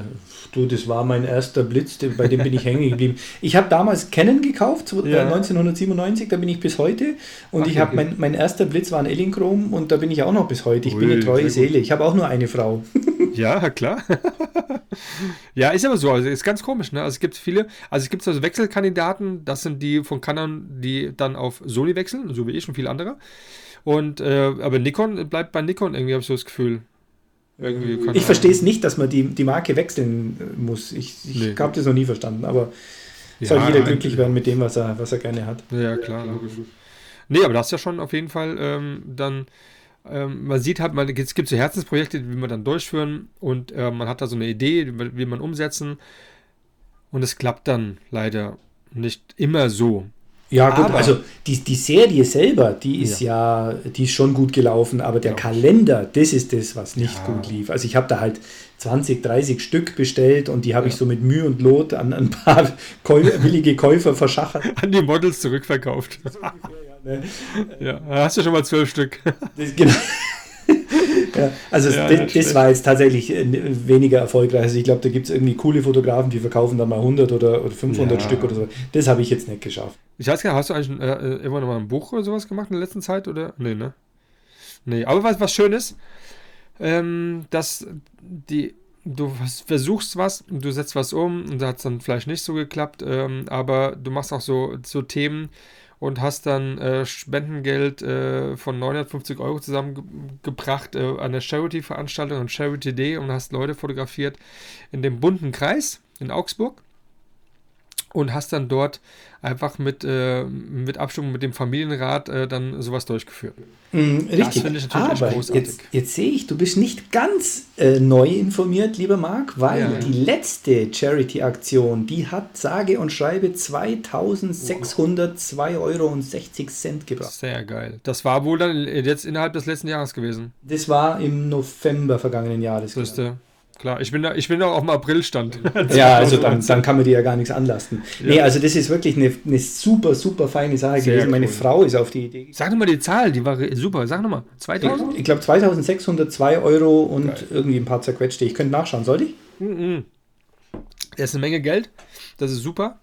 Du, das war mein erster Blitz, bei dem bin ich hängen geblieben. Ich habe damals Canon gekauft, ja. 1997, da bin ich bis heute. Und Ach, ich habe mein, mein erster Blitz war ein Ellinchrom und da bin ich auch noch bis heute. Ich Ui, bin eine treue Seele. Ich habe auch nur eine Frau. Ja, klar. ja, ist aber so. Also ist ganz komisch. Ne? Also es gibt viele, also es gibt also Wechselkandidaten, das sind die von Canon, die dann auf Sony wechseln, so wie ich und viele andere. Und äh, aber Nikon bleibt bei Nikon irgendwie, habe ich so das Gefühl. Irgendwie ich verstehe es nicht, dass man die, die Marke wechseln äh, muss. Ich, ich nee. habe das noch nie verstanden, aber ja, soll jeder glücklich werden mit dem, was er, was er gerne hat. Ja, klar, logisch. Nee, aber das ist ja schon auf jeden Fall ähm, dann, ähm, man sieht halt, man, es gibt so Herzensprojekte, die man dann durchführen und äh, man hat da so eine Idee, die will man umsetzen und es klappt dann leider nicht immer so. Ja, gut, aber, also die, die Serie selber, die ist ja. ja, die ist schon gut gelaufen, aber der ja. Kalender, das ist das, was nicht ja. gut lief. Also ich habe da halt 20, 30 Stück bestellt und die habe ich so mit Mühe und Lot an ein paar Käu willige Käufer verschachert. An die Models zurückverkauft. Ne? ja, hast du schon mal zwölf Stück. Das, genau. Ja, also ja, das, das war jetzt tatsächlich äh, weniger erfolgreich. Also ich glaube, da gibt es irgendwie coole Fotografen, die verkaufen dann mal 100 oder, oder 500 ja. Stück oder so. Das habe ich jetzt nicht geschafft. Ich weiß gar nicht, hast du eigentlich äh, immer noch mal ein Buch oder sowas gemacht in der letzten Zeit? Oder? Nee, ne? Nee, aber was, was schön ist, ähm, dass die du versuchst was, du setzt was um und da hat es dann vielleicht nicht so geklappt, ähm, aber du machst auch so, so Themen und hast dann äh, Spendengeld äh, von 950 Euro zusammengebracht äh, an der Charity-Veranstaltung, an Charity Day und hast Leute fotografiert in dem bunten Kreis in Augsburg und hast dann dort einfach mit, äh, mit Abstimmung mit dem Familienrat äh, dann sowas durchgeführt. Mm, richtig. Aber Jetzt, jetzt sehe ich, du bist nicht ganz äh, neu informiert, lieber Marc, weil ja. die letzte Charity-Aktion, die hat sage und schreibe 2602,60 Euro gebracht. Sehr geil. Das war wohl dann jetzt innerhalb des letzten Jahres gewesen. Das war im November vergangenen Jahres. Wüsste. Klar, ich bin da, ich bin da auf dem Aprilstand. ja, also dann, dann kann man dir ja gar nichts anlasten. Ja. Nee, also das ist wirklich eine, eine super, super feine Sache Sehr gewesen. Meine cool. Frau ist auf die Idee. Sag nochmal die Zahl, die war super. Sag nochmal. 2000? Ich, ich glaube 2602 Euro und Geil. irgendwie ein paar zerquetschte. Ich könnte nachschauen, soll ich? Mhm. Das ist eine Menge Geld. Das ist super.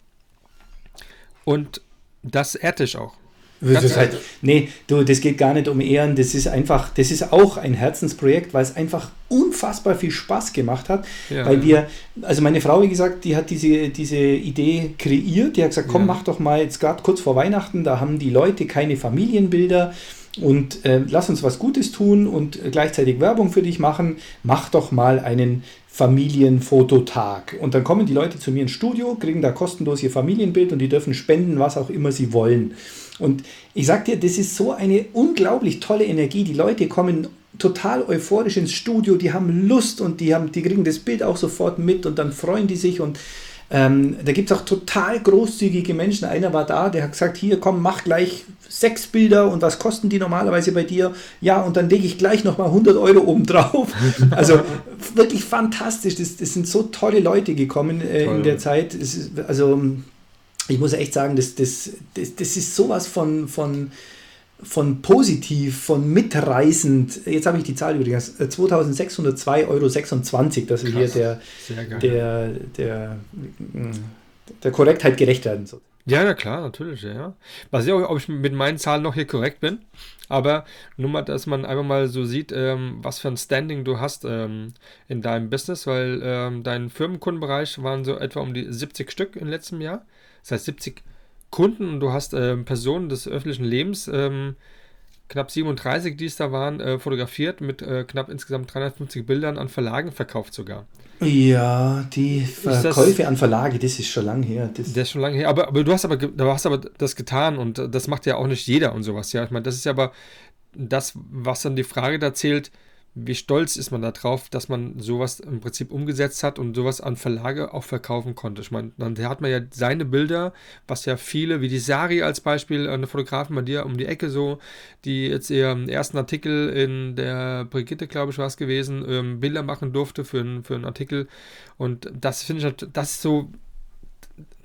Und das ehrt dich auch. Das halt, nee, du, das geht gar nicht um Ehren, das ist einfach, das ist auch ein Herzensprojekt, weil es einfach unfassbar viel Spaß gemacht hat, ja, weil wir, also meine Frau, wie gesagt, die hat diese, diese Idee kreiert, die hat gesagt, komm, ja. mach doch mal jetzt gerade kurz vor Weihnachten, da haben die Leute keine Familienbilder und äh, lass uns was Gutes tun und gleichzeitig Werbung für dich machen, mach doch mal einen Familienfototag. Und dann kommen die Leute zu mir ins Studio, kriegen da kostenlos ihr Familienbild und die dürfen spenden, was auch immer sie wollen. Und ich sag dir, das ist so eine unglaublich tolle Energie. Die Leute kommen total euphorisch ins Studio, die haben Lust und die, haben, die kriegen das Bild auch sofort mit und dann freuen die sich und ähm, da gibt es auch total großzügige Menschen. Einer war da, der hat gesagt, hier komm, mach gleich sechs Bilder und was kosten die normalerweise bei dir? Ja, und dann lege ich gleich nochmal 100 Euro oben drauf. Also wirklich fantastisch. Das, das sind so tolle Leute gekommen äh, in der Zeit. Ist, also ich muss echt sagen, das, das, das, das ist sowas von, von, von positiv, von mitreißend. Jetzt habe ich die Zahl übrigens, 2602,26 Euro, das ist hier der, der, der, der Korrektheit gerecht werden soll. Ja, na klar, natürlich, ja. Weiß ich auch, ob ich mit meinen Zahlen noch hier korrekt bin. Aber nur mal, dass man einfach mal so sieht, ähm, was für ein Standing du hast ähm, in deinem Business, weil ähm, dein Firmenkundenbereich waren so etwa um die 70 Stück im letzten Jahr das heißt 70 Kunden und du hast äh, Personen des öffentlichen Lebens, ähm, knapp 37, die es da waren, äh, fotografiert mit äh, knapp insgesamt 350 Bildern an Verlagen verkauft sogar. Ja, die Verkäufe das, an Verlage, das ist schon lange her. Das, das ist schon lange her, aber, aber du hast aber, du hast aber das getan und das macht ja auch nicht jeder und sowas. Ja, ich meine, das ist ja aber das, was dann die Frage da zählt, wie stolz ist man darauf, dass man sowas im Prinzip umgesetzt hat und sowas an Verlage auch verkaufen konnte. Ich meine, dann hat man ja seine Bilder, was ja viele, wie die Sari als Beispiel, eine Fotografin bei dir um die Ecke so, die jetzt ihren ersten Artikel in der Brigitte, glaube ich, war es gewesen, ähm, Bilder machen durfte für, für einen Artikel. Und das finde ich, halt, das ist so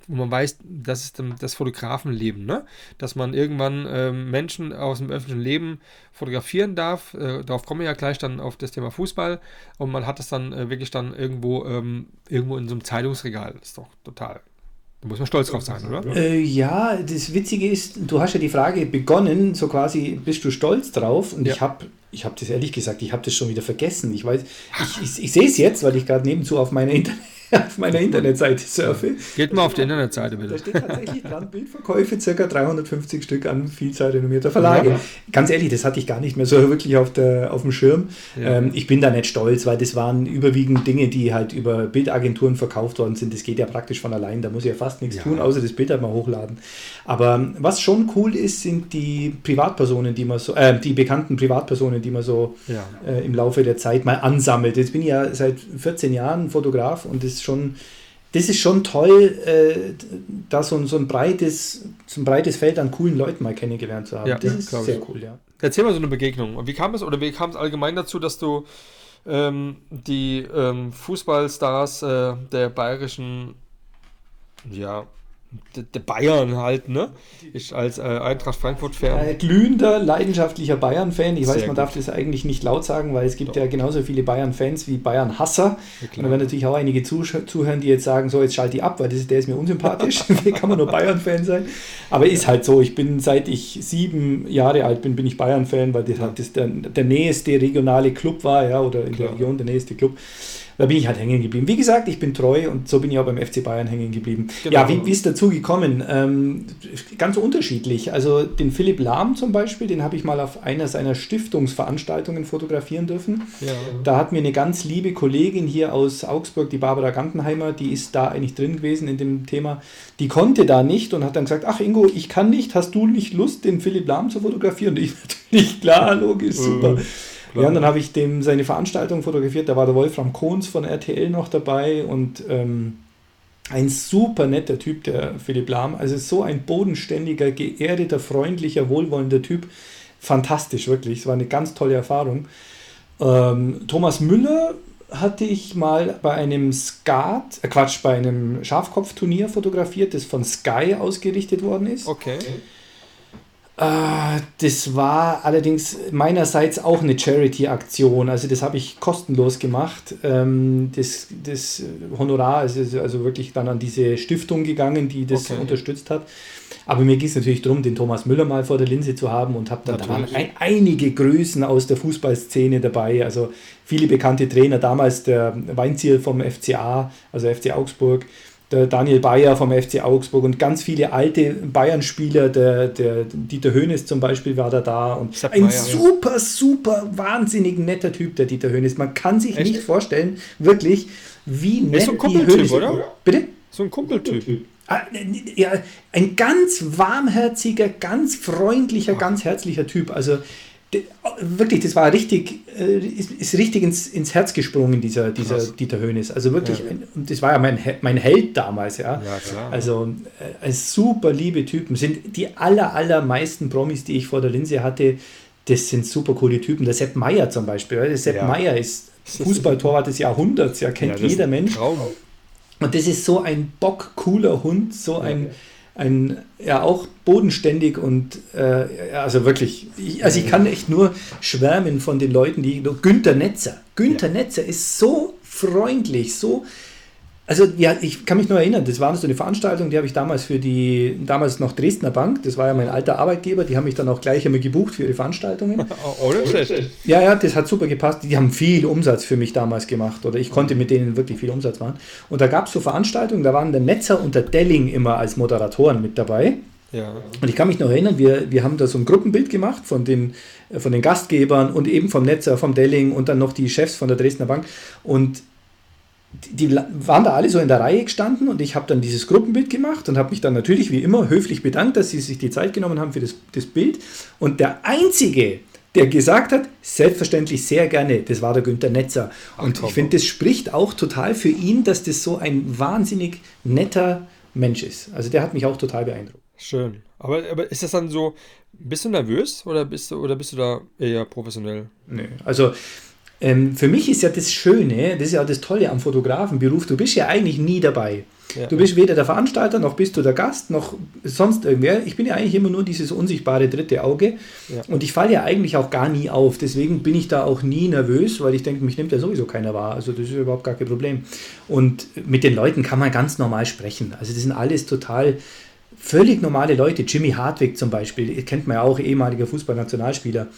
wo man weiß, das ist das Fotografenleben, ne? dass man irgendwann ähm, Menschen aus dem öffentlichen Leben fotografieren darf. Äh, darauf kommen wir ja gleich dann auf das Thema Fußball und man hat das dann äh, wirklich dann irgendwo, ähm, irgendwo in so einem Zeitungsregal. Das ist doch total da muss man stolz drauf sein, oder? Äh, ja, das Witzige ist, du hast ja die Frage begonnen, so quasi, bist du stolz drauf? Und ja. ich habe ich hab das ehrlich gesagt, ich habe das schon wieder vergessen. Ich weiß, ich, ich, ich sehe es jetzt, weil ich gerade nebenzu auf meiner Internet auf meiner Internetseite surfe. Geht mal auf die Internetseite bitte. Da steht tatsächlich dran, Bildverkäufe ca. 350 Stück an Vielzahl renommierter Verlage. Ja. Ganz ehrlich, das hatte ich gar nicht mehr so wirklich auf, der, auf dem Schirm. Ja. Ähm, ich bin da nicht stolz, weil das waren überwiegend Dinge, die halt über Bildagenturen verkauft worden sind. Das geht ja praktisch von allein, da muss ich ja fast nichts ja. tun, außer das Bild halt mal hochladen. Aber was schon cool ist, sind die Privatpersonen, die man so, äh, die bekannten Privatpersonen, die man so äh, im Laufe der Zeit mal ansammelt. Jetzt bin ich ja seit 14 Jahren Fotograf und das schon, das ist schon toll, äh, da so, so, ein breites, so ein breites Feld an coolen Leuten mal kennengelernt zu haben. Ja, das ist sehr ich. cool, ja. Erzähl mal so eine Begegnung. Wie kam es oder wie kam es allgemein dazu, dass du ähm, die ähm, Fußballstars äh, der bayerischen ja, der Bayern halt, ne? Ich als äh, Eintracht Frankfurt-Fan. Äh, glühender, leidenschaftlicher Bayern-Fan. Ich Sehr weiß, man gut. darf das eigentlich nicht laut sagen, weil es gibt ja, ja genauso viele Bayern-Fans wie Bayern-Hasser. Ja, und da werden natürlich auch einige zuhören, die jetzt sagen, so, jetzt schalte ich ab, weil das, der ist mir unsympathisch. Wie kann man nur Bayern-Fan sein? Aber ist halt so, ich bin, seit ich sieben Jahre alt bin, bin ich Bayern-Fan, weil das halt das der, der nächste regionale Club war, ja, oder in Klar. der Region der nächste Club. Da bin ich halt hängen geblieben. Wie gesagt, ich bin treu und so bin ich auch beim FC Bayern hängen geblieben. Genau. Ja, wie, wie ist dazu gekommen? Ähm, ganz unterschiedlich. Also den Philipp Lahm zum Beispiel, den habe ich mal auf einer seiner Stiftungsveranstaltungen fotografieren dürfen. Ja. Da hat mir eine ganz liebe Kollegin hier aus Augsburg, die Barbara Gantenheimer, die ist da eigentlich drin gewesen in dem Thema, die konnte da nicht und hat dann gesagt, ach Ingo, ich kann nicht, hast du nicht Lust, den Philipp Lahm zu fotografieren? Und ich natürlich, klar, logisch, super. Ja, und dann habe ich dem seine Veranstaltung fotografiert. Da war der Wolfram Kohns von RTL noch dabei und ähm, ein super netter Typ, der Philipp Lahm. Also so ein bodenständiger, geerdeter, freundlicher, wohlwollender Typ. Fantastisch, wirklich. Es war eine ganz tolle Erfahrung. Ähm, Thomas Müller hatte ich mal bei einem Skat, äh Quatsch, bei einem Schafkopfturnier fotografiert, das von Sky ausgerichtet worden ist. Okay. Äh, das war allerdings meinerseits auch eine Charity-Aktion. Also das habe ich kostenlos gemacht. Ähm, das, das Honorar ist also wirklich dann an diese Stiftung gegangen, die das okay. unterstützt hat. Aber mir ging es natürlich darum, den Thomas Müller mal vor der Linse zu haben und habe dann da waren ein, einige Größen aus der Fußballszene dabei. Also viele bekannte Trainer, damals der Weinziel vom FCA, also FC Augsburg, der Daniel Bayer vom FC Augsburg und ganz viele alte Bayern-Spieler, der, der Dieter Höhnes zum Beispiel war da da und ein Meier, super, super, wahnsinnig netter Typ, der Dieter Höhnes. Man kann sich Echt? nicht vorstellen, wirklich, wie nett ist so ein Kumpeltyp, oder? Bitte? So ein Kumpeltyp. Ah, ja, ein ganz warmherziger, ganz freundlicher, ganz herzlicher Typ. Also wirklich, das war richtig, äh, ist, richtig ins, ins Herz gesprungen, dieser, dieser Dieter Höhnes. Also wirklich, ja. und das war ja mein, mein Held damals, ja. ja klar. Also äh, ein super liebe Typen. Sind die aller, allermeisten Promis, die ich vor der Linse hatte, das sind super coole Typen. Der Sepp Meier zum Beispiel. Der Sepp ja. Meier ist Fußballtorwart des Jahrhunderts, ja, kennt ja, jeder Mensch. Und das ist so ein bockcooler Hund, so ein ein ja auch bodenständig und äh, also wirklich, ich, also ich kann echt nur schwärmen von den Leuten, die Günther Netzer. Günther ja. Netzer ist so freundlich, so also ja, ich kann mich nur erinnern, das war so eine Veranstaltung, die habe ich damals für die, damals noch Dresdner Bank, das war ja mein alter Arbeitgeber, die haben mich dann auch gleich einmal gebucht für ihre Veranstaltungen. Schlecht. Ja, ja, das hat super gepasst. Die haben viel Umsatz für mich damals gemacht oder ich konnte mit denen wirklich viel Umsatz machen. Und da gab es so Veranstaltungen, da waren der Netzer und der Delling immer als Moderatoren mit dabei. Ja. Und ich kann mich noch erinnern, wir, wir haben da so ein Gruppenbild gemacht von den, von den Gastgebern und eben vom Netzer, vom Delling und dann noch die Chefs von der Dresdner Bank. Und die waren da alle so in der Reihe gestanden und ich habe dann dieses Gruppenbild gemacht und habe mich dann natürlich wie immer höflich bedankt, dass sie sich die Zeit genommen haben für das, das Bild. Und der Einzige, der gesagt hat, selbstverständlich sehr gerne, das war der Günther Netzer. Und Ach, ich finde, das spricht auch total für ihn, dass das so ein wahnsinnig netter Mensch ist. Also der hat mich auch total beeindruckt. Schön. Aber, aber ist das dann so, bist du nervös oder bist du, oder bist du da eher professionell? Nee, also ähm, für mich ist ja das Schöne, das ist ja das Tolle am Fotografenberuf, du bist ja eigentlich nie dabei. Ja. Du bist weder der Veranstalter, noch bist du der Gast, noch sonst irgendwer. Ich bin ja eigentlich immer nur dieses unsichtbare dritte Auge. Ja. Und ich falle ja eigentlich auch gar nie auf. Deswegen bin ich da auch nie nervös, weil ich denke, mich nimmt ja sowieso keiner wahr. Also das ist überhaupt gar kein Problem. Und mit den Leuten kann man ganz normal sprechen. Also das sind alles total völlig normale Leute. Jimmy Hartwig zum Beispiel, kennt man ja auch, ehemaliger Fußballnationalspieler.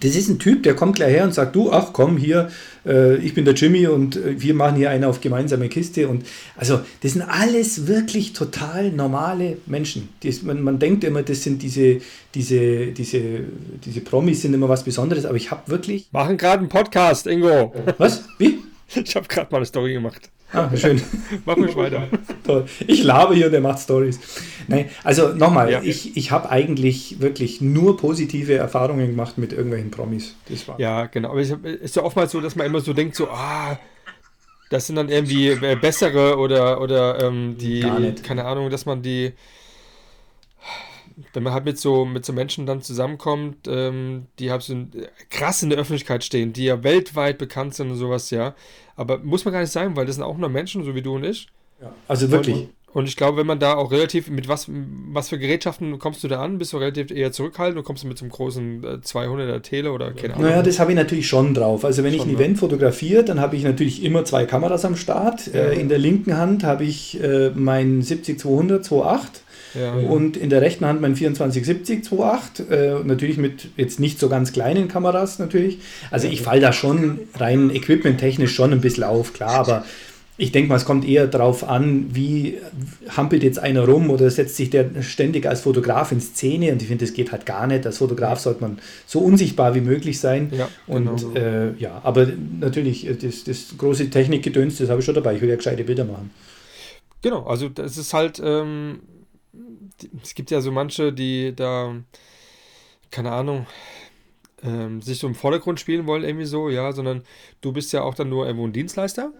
Das ist ein Typ, der kommt gleich her und sagt, du, ach komm, hier, äh, ich bin der Jimmy und äh, wir machen hier eine auf gemeinsame Kiste. Und also, das sind alles wirklich total normale Menschen. Das, man, man denkt immer, das sind diese, diese, diese, diese Promis sind immer was Besonderes, aber ich habe wirklich. Machen gerade einen Podcast, Ingo. Was? Wie? Ich habe gerade mal eine Story gemacht. Ah, schön. Mach mich weiter. Toll. Ich labe hier und der macht Stories. Nein, also nochmal, ja. ich, ich habe eigentlich wirklich nur positive Erfahrungen gemacht mit irgendwelchen Promis. Das war ja, genau. Aber es ist ja oftmals so, dass man immer so denkt, so, ah, das sind dann irgendwie äh, bessere oder, oder ähm, die, keine Ahnung, dass man die wenn man halt mit so, mit so Menschen dann zusammenkommt, ähm, die halt so krass in der Öffentlichkeit stehen, die ja weltweit bekannt sind und sowas, ja. Aber muss man gar nicht sagen, weil das sind auch nur Menschen, so wie du und ich. Ja, also wirklich. Und, und ich glaube, wenn man da auch relativ, mit was, was für Gerätschaften kommst du da an? Bist du relativ eher zurückhaltend oder kommst du mit so einem großen 200er äh, Tele oder keine Ahnung? Naja, das habe ich natürlich schon drauf. Also wenn schon, ich ein ne? Event fotografiere, dann habe ich natürlich immer zwei Kameras am Start. Ja. Äh, in der linken Hand habe ich äh, mein 70-200 2.8 Ja, und in der rechten Hand mein 2470 2.8, äh, natürlich mit jetzt nicht so ganz kleinen Kameras natürlich. Also ich falle da schon rein equipmenttechnisch schon ein bisschen auf, klar, aber ich denke mal, es kommt eher darauf an, wie hampelt jetzt einer rum oder setzt sich der ständig als Fotograf in Szene und ich finde, das geht halt gar nicht. Als Fotograf sollte man so unsichtbar wie möglich sein. Ja, und genau. äh, ja, aber natürlich, äh, das, das große Technikgedöns, das habe ich schon dabei. Ich will ja gescheite Bilder machen. Genau, also das ist halt, ähm, es gibt ja so manche, die da, keine Ahnung, ähm, sich so im Vordergrund spielen wollen, irgendwie so, ja, sondern du bist ja auch dann nur irgendwo ein Dienstleister.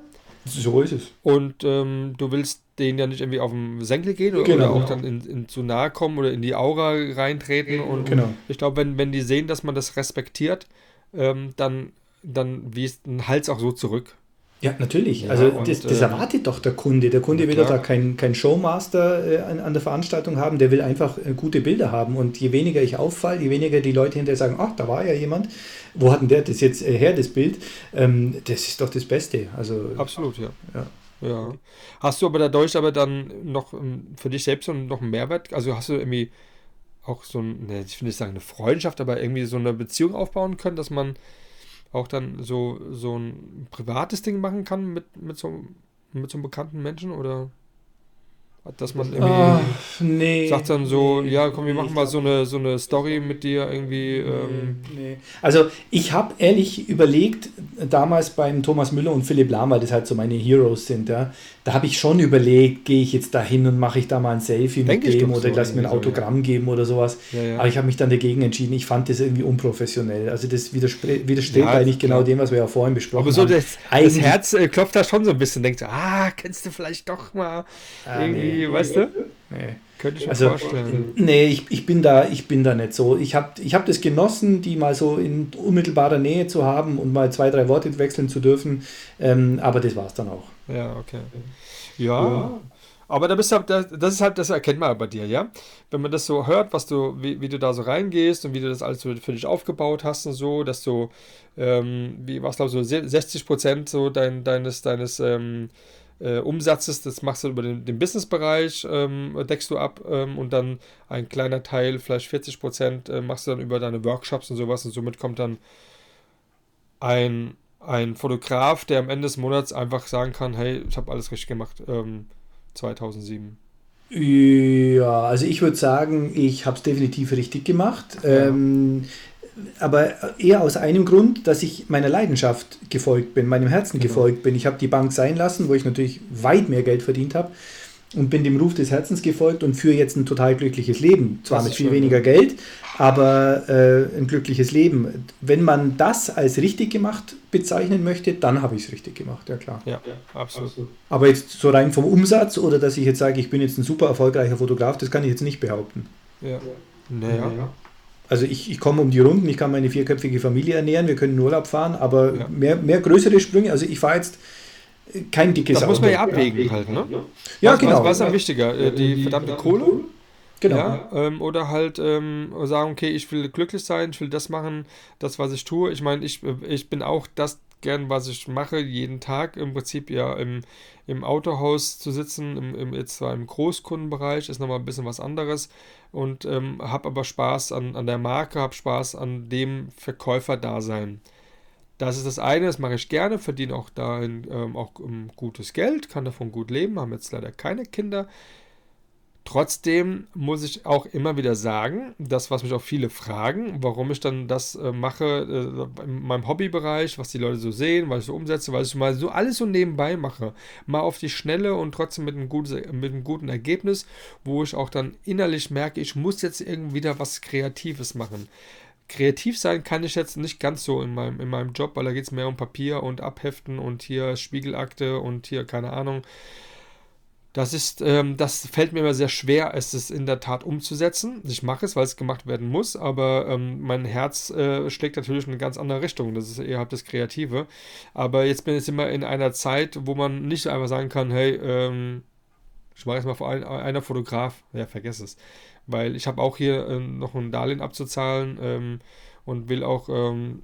So ist es. Und ähm, du willst denen ja nicht irgendwie auf den Senkel gehen oder, genau. oder auch dann in, in, zu nahe kommen oder in die Aura reintreten. Und genau. ich glaube, wenn, wenn die sehen, dass man das respektiert, ähm, dann, dann wiest ein Hals auch so zurück. Ja, natürlich. Ja, also und, das, das, ähm, erwartet doch der Kunde. Der Kunde will doch da keinen kein Showmaster äh, an, an, der Veranstaltung haben, der will einfach äh, gute Bilder haben. Und je weniger ich auffall, je weniger die Leute hinterher sagen, ach, da war ja jemand, wo hat denn der das jetzt äh, her, das Bild? Ähm, das ist doch das Beste. Also, Absolut, ja. ja. Ja. Hast du aber dadurch aber dann noch ähm, für dich selbst noch einen Mehrwert? Also hast du irgendwie auch so ein, ne, ich will nicht sagen eine Freundschaft, aber irgendwie so eine Beziehung aufbauen können, dass man auch dann so, so ein privates Ding machen kann mit, mit, so, mit so einem bekannten Menschen oder dass man irgendwie Ach, nee, sagt dann so, nee, ja komm, wir machen mal so eine, so eine Story mit dir irgendwie. Ähm. Nee, also ich habe ehrlich überlegt, damals beim Thomas Müller und Philipp Lahm, weil das halt so meine Heroes sind, ja, da habe ich schon überlegt, gehe ich jetzt da hin und mache ich da mal ein Selfie Denk mit dem oder so lass mir ein Autogramm so, ja. geben oder sowas. Ja, ja. Aber ich habe mich dann dagegen entschieden. Ich fand das irgendwie unprofessionell. Also das widerstrebt eigentlich genau dem, was wir ja vorhin besprochen Aber so haben. Das, das Herz äh, klopft da schon so ein bisschen, denkt, ah, kennst du vielleicht doch mal ah, irgendwie, nee. weißt du? Nee. Könnte ich mir also, vorstellen. Nee, ich, ich, bin da, ich bin da nicht so. Ich habe ich hab das genossen, die mal so in unmittelbarer Nähe zu haben und mal zwei, drei Worte wechseln zu dürfen. Ähm, aber das war es dann auch. Ja, okay. Ja, ja. aber da bist du, das ist halt, das erkennt man bei dir, ja. Wenn man das so hört, was du, wie, wie du da so reingehst und wie du das alles so für dich aufgebaut hast und so, dass du, ähm, wie was glaubst du, 60 Prozent so dein, deines, deines, ähm, äh, Umsatzes, das machst du über den, den Businessbereich, ähm, deckst du ab ähm, und dann ein kleiner Teil, vielleicht 40 Prozent, äh, machst du dann über deine Workshops und sowas und somit kommt dann ein, ein Fotograf, der am Ende des Monats einfach sagen kann, hey, ich habe alles richtig gemacht, ähm, 2007. Ja, also ich würde sagen, ich habe es definitiv richtig gemacht. Ja. Ähm, aber eher aus einem Grund, dass ich meiner Leidenschaft gefolgt bin, meinem Herzen genau. gefolgt bin. Ich habe die Bank sein lassen, wo ich natürlich weit mehr Geld verdient habe und bin dem Ruf des Herzens gefolgt und führe jetzt ein total glückliches Leben. Zwar mit viel schön, weniger ja. Geld, aber äh, ein glückliches Leben. Wenn man das als richtig gemacht bezeichnen möchte, dann habe ich es richtig gemacht, ja klar. Ja, ja absolut. Aber jetzt so rein vom Umsatz oder dass ich jetzt sage, ich bin jetzt ein super erfolgreicher Fotograf, das kann ich jetzt nicht behaupten. Ja. Naja. Ja. Also ich, ich komme um die Runden, ich kann meine vierköpfige Familie ernähren, wir können in Urlaub fahren, aber ja. mehr, mehr größere Sprünge, also ich fahre jetzt kein dickes Das muss man ja abwägen halt, ne? Ja, was, genau. Was, was ist am wichtiger? Äh, die verdammte Kohle? Genau. Ja, ähm, oder halt ähm, sagen, okay, ich will glücklich sein, ich will das machen, das, was ich tue. Ich meine, ich, ich bin auch das gern, was ich mache, jeden Tag im Prinzip ja im, im Autohaus zu sitzen, im, im, jetzt zwar im Großkundenbereich, ist nochmal ein bisschen was anderes und ähm, habe aber Spaß an, an der Marke, habe Spaß an dem Verkäufer-Dasein. Das ist das eine, das mache ich gerne, verdiene auch dahin ähm, auch um, gutes Geld, kann davon gut leben, haben jetzt leider keine Kinder. Trotzdem muss ich auch immer wieder sagen, das, was mich auch viele fragen, warum ich dann das äh, mache äh, in meinem Hobbybereich, was die Leute so sehen, was ich so umsetze, weil ich mal so alles so nebenbei mache. Mal auf die Schnelle und trotzdem mit einem, gutes, mit einem guten Ergebnis, wo ich auch dann innerlich merke, ich muss jetzt irgendwie wieder was Kreatives machen. Kreativ sein kann ich jetzt nicht ganz so in meinem, in meinem Job, weil da geht es mehr um Papier und Abheften und hier Spiegelakte und hier keine Ahnung. Das ist, ähm, das fällt mir immer sehr schwer, es ist in der Tat umzusetzen. Ich mache es, weil es gemacht werden muss, aber ähm, mein Herz äh, schlägt natürlich in eine ganz andere Richtung. Das ist eher halt das Kreative. Aber jetzt bin ich immer in einer Zeit, wo man nicht einfach sagen kann, hey, ähm, ich mache jetzt mal vor allem einer Fotograf. Ja, vergess es. Weil ich habe auch hier äh, noch ein Darlehen abzuzahlen ähm, und will auch ähm,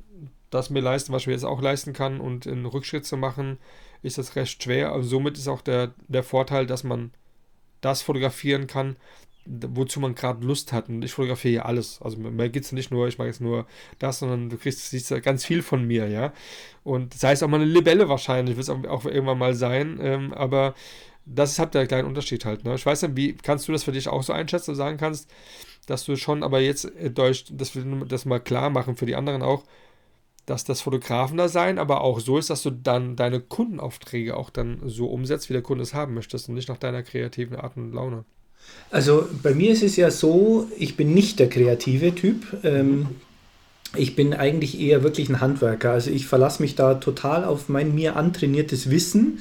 das mir leisten, was ich mir jetzt auch leisten kann und einen Rückschritt zu machen ist das recht schwer. Und somit ist auch der, der Vorteil, dass man das fotografieren kann, wozu man gerade Lust hat. Und ich fotografiere ja alles. Also mir geht es nicht nur, ich mache jetzt nur das, sondern du kriegst siehst ganz viel von mir, ja. Und sei es auch mal eine Libelle wahrscheinlich, wird es auch, auch, irgendwann mal sein. Ähm, aber das ist halt der kleine Unterschied halt. Ne? Ich weiß nicht, wie kannst du das für dich auch so einschätzen und sagen kannst, dass du schon aber jetzt äh, durch, dass wir das mal klar machen für die anderen auch, dass das Fotografen da sein, aber auch so ist, dass du dann deine Kundenaufträge auch dann so umsetzt, wie der Kunde es haben möchtest und nicht nach deiner kreativen Art und Laune. Also bei mir ist es ja so, ich bin nicht der kreative Typ. Ähm, ich bin eigentlich eher wirklich ein Handwerker. Also ich verlasse mich da total auf mein mir antrainiertes Wissen.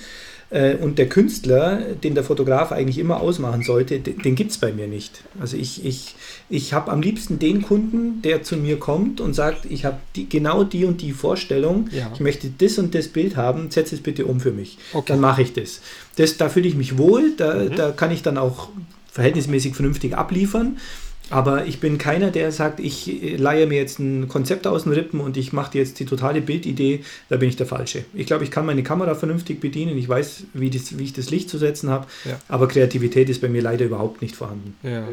Äh, und der Künstler, den der Fotograf eigentlich immer ausmachen sollte, den, den gibt es bei mir nicht. Also ich, ich, ich habe am liebsten den Kunden, der zu mir kommt und sagt, ich habe die, genau die und die Vorstellung, ja. ich möchte das und das Bild haben, setze es bitte um für mich. Okay. Dann mache ich das. das. Da fühle ich mich wohl, da, mhm. da kann ich dann auch verhältnismäßig vernünftig abliefern. Aber ich bin keiner, der sagt, ich leihe mir jetzt ein Konzept aus den Rippen und ich mache jetzt die totale Bildidee. Da bin ich der Falsche. Ich glaube, ich kann meine Kamera vernünftig bedienen. Ich weiß, wie, das, wie ich das Licht zu setzen habe. Ja. Aber Kreativität ist bei mir leider überhaupt nicht vorhanden. Ja.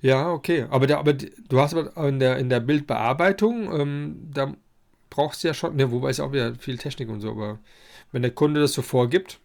Ja, okay. Aber, der, aber du hast aber in der, in der Bildbearbeitung, ähm, da brauchst du ja schon, ne, wobei es auch wieder viel Technik und so, aber wenn der Kunde das so vorgibt,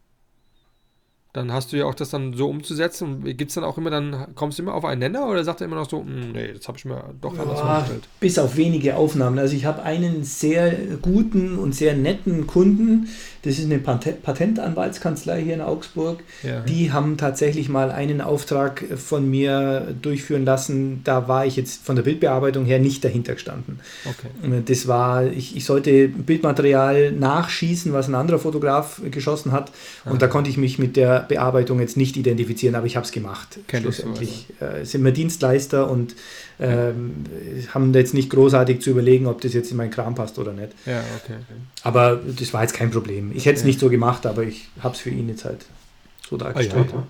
dann hast du ja auch das dann so umzusetzen. Gibt es dann auch immer, dann kommst du immer auf einen Nenner oder sagt er immer noch so, hm, nee, das habe ich mir doch anders ja, vorgestellt? Bis auf wenige Aufnahmen. Also ich habe einen sehr guten und sehr netten Kunden, das ist eine Patentanwaltskanzlei hier in Augsburg. Ja. Die haben tatsächlich mal einen Auftrag von mir durchführen lassen. Da war ich jetzt von der Bildbearbeitung her nicht dahinter gestanden. Okay. Das war, ich, ich sollte Bildmaterial nachschießen, was ein anderer Fotograf geschossen hat. Und Aha. da konnte ich mich mit der Bearbeitung jetzt nicht identifizieren, aber ich habe es gemacht. Kenn Schlussendlich äh, sind wir Dienstleister und ähm, haben jetzt nicht großartig zu überlegen, ob das jetzt in meinen Kram passt oder nicht. Ja, okay. Aber das war jetzt kein Problem. Ich hätte es ja. nicht so gemacht, aber ich habe es für ihn jetzt halt so dargestellt. Ah, ja.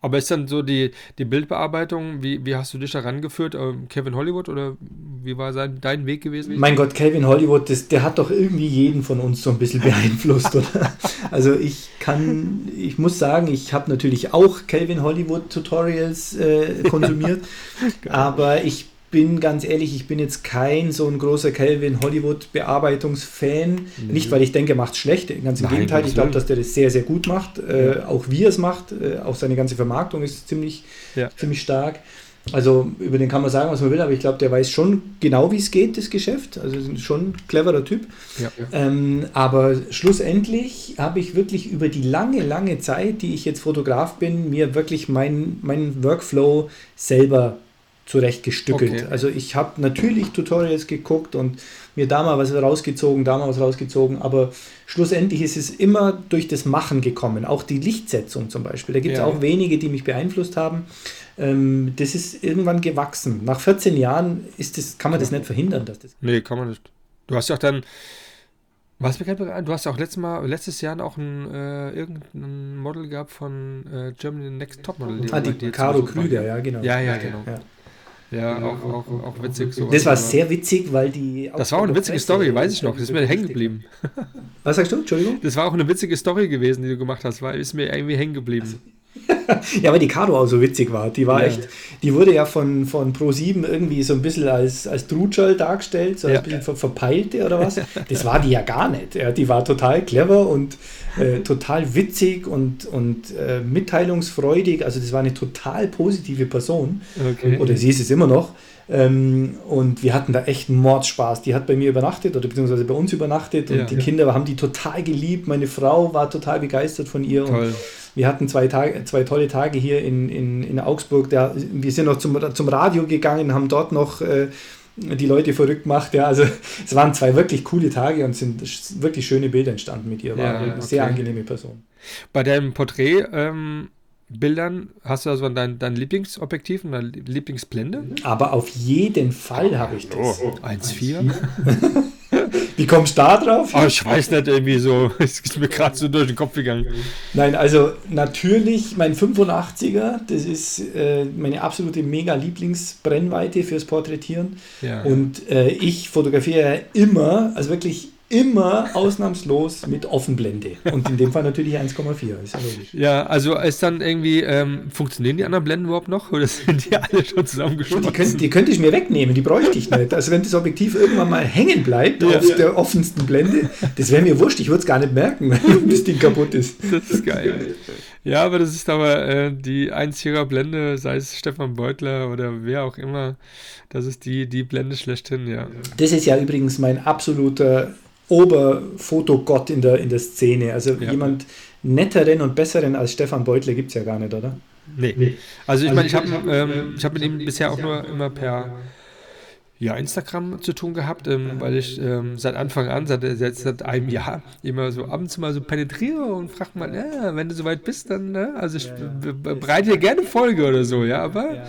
Aber ist dann so die, die Bildbearbeitung, wie, wie hast du dich da rangeführt? Ähm, Kevin Hollywood oder wie war sein, dein Weg gewesen? Mein Gott, Kevin Hollywood, das, der hat doch irgendwie jeden von uns so ein bisschen beeinflusst, oder? Also ich kann, ich muss sagen, ich habe natürlich auch Kevin Hollywood Tutorials äh, konsumiert, aber ich bin ganz ehrlich, ich bin jetzt kein so ein großer Calvin Hollywood Bearbeitungsfan. Mhm. Nicht, weil ich denke, er macht es schlecht. Ganz im Nein, Gegenteil, ich glaube, dass der das sehr, sehr gut macht. Äh, ja. auch wie er es macht, äh, auch seine ganze Vermarktung ist ziemlich, ja. ziemlich stark. Also über den kann man sagen, was man will, aber ich glaube, der weiß schon genau, wie es geht, das Geschäft. Also schon ein cleverer Typ. Ja. Ähm, aber schlussendlich habe ich wirklich über die lange, lange Zeit, die ich jetzt Fotograf bin, mir wirklich meinen mein Workflow selber zurechtgestückelt. Okay. Also ich habe natürlich Tutorials geguckt und mir da mal was rausgezogen, da mal was rausgezogen, aber schlussendlich ist es immer durch das Machen gekommen. Auch die Lichtsetzung zum Beispiel. Da gibt es ja. auch wenige, die mich beeinflusst haben. Ähm, das ist irgendwann gewachsen. Nach 14 Jahren ist das, kann man das nicht verhindern. Dass das nee, kann man nicht. Du hast ja auch dann was mir gerade du hast ja auch letztes Mal, letztes Jahr auch ein äh, irgendein Model gehabt von äh, Germany Next Top Model. Ah, die, die Caro Krüger, ja, genau. Ja, ja, genau. Ja. Ja, auch, auch, auch witzig. So das war sehr witzig, weil die. Das war auch eine witzige Story, weiß ich noch. Das ist mir hängen geblieben. Was sagst du? Entschuldigung? Das war auch eine witzige Story gewesen, die du gemacht hast, weil ist mir irgendwie hängen geblieben. Also, ja, weil die Caro auch so witzig war. Die war ja. echt, die wurde ja von, von Pro7 irgendwie so ein bisschen als, als Drutschall dargestellt, so ja. ein bisschen ver verpeilte oder was. Das war die ja gar nicht. Ja, die war total clever und äh, total witzig und, und äh, mitteilungsfreudig. Also das war eine total positive Person. Okay. Oder sie ist es immer noch. Ähm, und wir hatten da echt Mordspaß. Die hat bei mir übernachtet oder beziehungsweise bei uns übernachtet und die. Kinder haben die total geliebt. Meine Frau war total begeistert von ihr. Toll. Und wir hatten zwei, Tage, zwei tolle Tage hier in, in, in Augsburg. Da, wir sind noch zum, zum Radio gegangen, haben dort noch äh, die Leute verrückt gemacht. Ja, also es waren zwei wirklich coole Tage und sind wirklich schöne Bilder entstanden mit ihr. War ja, eine okay. sehr angenehme Person. Bei deinem Porträt ähm, Bildern hast du also dein, dein Lieblingsobjektiv und deine Lieblingsblende? Aber auf jeden Fall habe ich das. Oh, 1,4? Wie kommst du da drauf? Oh, ich weiß nicht, irgendwie so. Es ist mir gerade so durch den Kopf gegangen. Nein, also natürlich mein 85er, das ist äh, meine absolute mega Lieblingsbrennweite fürs Porträtieren. Ja. Und äh, ich fotografiere immer, also wirklich immer ausnahmslos mit Offenblende. Und in dem Fall natürlich 1,4, ist ja logisch. Ja, also ist dann irgendwie, ähm, funktionieren die anderen Blenden überhaupt noch oder sind die alle schon zusammengeschlossen? Die, könnt, die könnte ich mir wegnehmen, die bräuchte ich nicht. Also wenn das Objektiv irgendwann mal hängen bleibt ja. auf der offensten Blende, das wäre mir wurscht, ich würde es gar nicht merken, wenn das Ding kaputt ist. Das ist geil. Ja, aber das ist aber äh, die 1,4er Blende, sei es Stefan Beutler oder wer auch immer, das ist die, die Blende schlechthin, ja. Das ist ja übrigens mein absoluter Oberfotogott in der, in der Szene. Also ja. jemand netteren und besseren als Stefan Beutle gibt es ja gar nicht, oder? Nee. nee. Also ich also meine, ich habe ähm, hab mit ihm bisher auch nur immer per ja, Instagram zu tun gehabt, ähm, weil ich ähm, seit Anfang an, seit, seit einem Jahr, immer so abends mal so penetriere und frage mal, ja, wenn du soweit bist, dann, ne? also ich ja, ja. bereite dir gerne Folge oder so, ja, aber ja.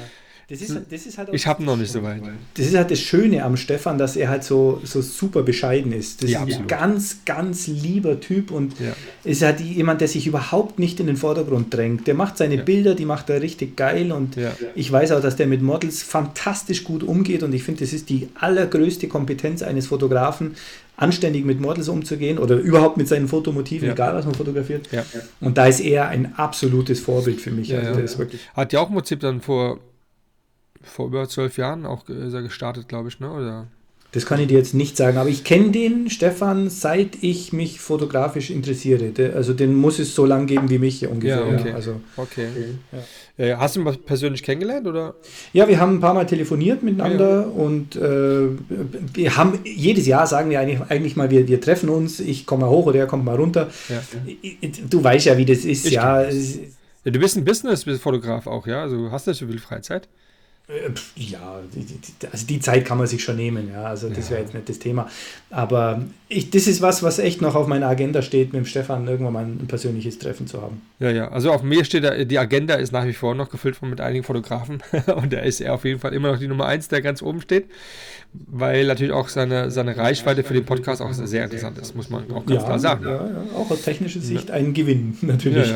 Das ist, das ist halt ich habe noch nicht so weit. Das ist halt das Schöne am Stefan, dass er halt so, so super bescheiden ist. Das ja, ist ein ganz, ganz lieber Typ und ja. ist halt jemand, der sich überhaupt nicht in den Vordergrund drängt. Der macht seine ja. Bilder, die macht er richtig geil und ich weiß auch, dass der mit Models fantastisch gut umgeht und ich finde, das ist die allergrößte Kompetenz eines Fotografen, anständig mit Models umzugehen oder überhaupt mit seinen Fotomotiven, ja. egal was man fotografiert. Ja. Und da ist er ein absolutes Vorbild für mich. Ja, also Hat ja auch im Prinzip dann vor vor über zwölf Jahren auch ist er gestartet, glaube ich, ne? Oder? Das kann ich dir jetzt nicht sagen, aber ich kenne den, Stefan, seit ich mich fotografisch interessiere. also den muss es so lang geben wie mich ungefähr. Ja, okay. Also, okay. Ja. Äh, hast du ihn persönlich kennengelernt? Oder? Ja, wir haben ein paar Mal telefoniert miteinander ja. und äh, wir haben jedes Jahr sagen wir eigentlich, eigentlich mal, wir, wir treffen uns, ich komme mal hoch oder er kommt mal runter. Du weißt ja, wie das ist, ja. Du bist ein Business-Fotograf auch, ja? Also hast du so viel Freizeit? Äh, ja, also die Zeit kann man sich schon nehmen, ja. Also das ja. wäre jetzt nicht das Thema. Aber ich, das ist was, was echt noch auf meiner Agenda steht, mit dem Stefan irgendwann mal ein persönliches Treffen zu haben. Ja, ja. Also auf mir steht, die Agenda ist nach wie vor noch gefüllt mit einigen Fotografen. Und da ist er auf jeden Fall immer noch die Nummer eins, der ganz oben steht weil natürlich auch seine, seine Reichweite für den Podcast auch sehr interessant ist, muss man auch ganz ja, klar sagen. Ja, ja, auch aus technischer Sicht ein Gewinn, natürlich.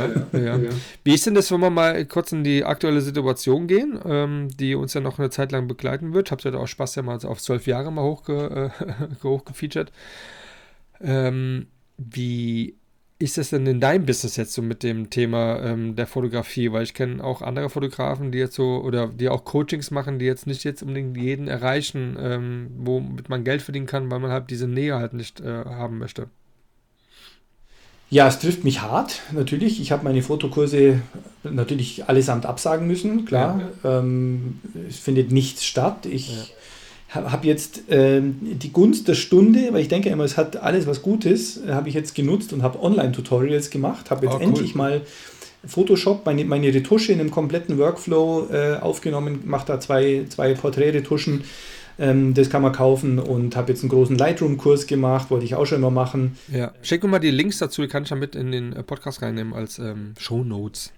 Wie ist denn das, wenn wir mal kurz in die aktuelle Situation gehen, ähm, die uns ja noch eine Zeit lang begleiten wird? Habt ihr da auch Spaß ja mal auf zwölf Jahre mal hochge äh, hochgefeatured. Ähm, wie ist das denn in deinem Business jetzt so mit dem Thema ähm, der Fotografie? Weil ich kenne auch andere Fotografen, die jetzt so oder die auch Coachings machen, die jetzt nicht jetzt unbedingt jeden erreichen, ähm, womit man Geld verdienen kann, weil man halt diese Nähe halt nicht äh, haben möchte. Ja, es trifft mich hart, natürlich. Ich habe meine Fotokurse natürlich allesamt absagen müssen, klar. Ja. Ähm, es findet nichts statt. Ich ja habe jetzt ähm, die Gunst der Stunde, weil ich denke immer, es hat alles was Gutes, habe ich jetzt genutzt und habe Online-Tutorials gemacht, habe jetzt oh, cool. endlich mal Photoshop, meine, meine Retusche in einem kompletten Workflow äh, aufgenommen, mache da zwei, zwei Porträtretuschen, ähm, das kann man kaufen und habe jetzt einen großen Lightroom-Kurs gemacht, wollte ich auch schon immer machen. Ja, schick mir mal die Links dazu, die kann ich ja mit in den äh, Podcast reinnehmen als ähm, Show Notes.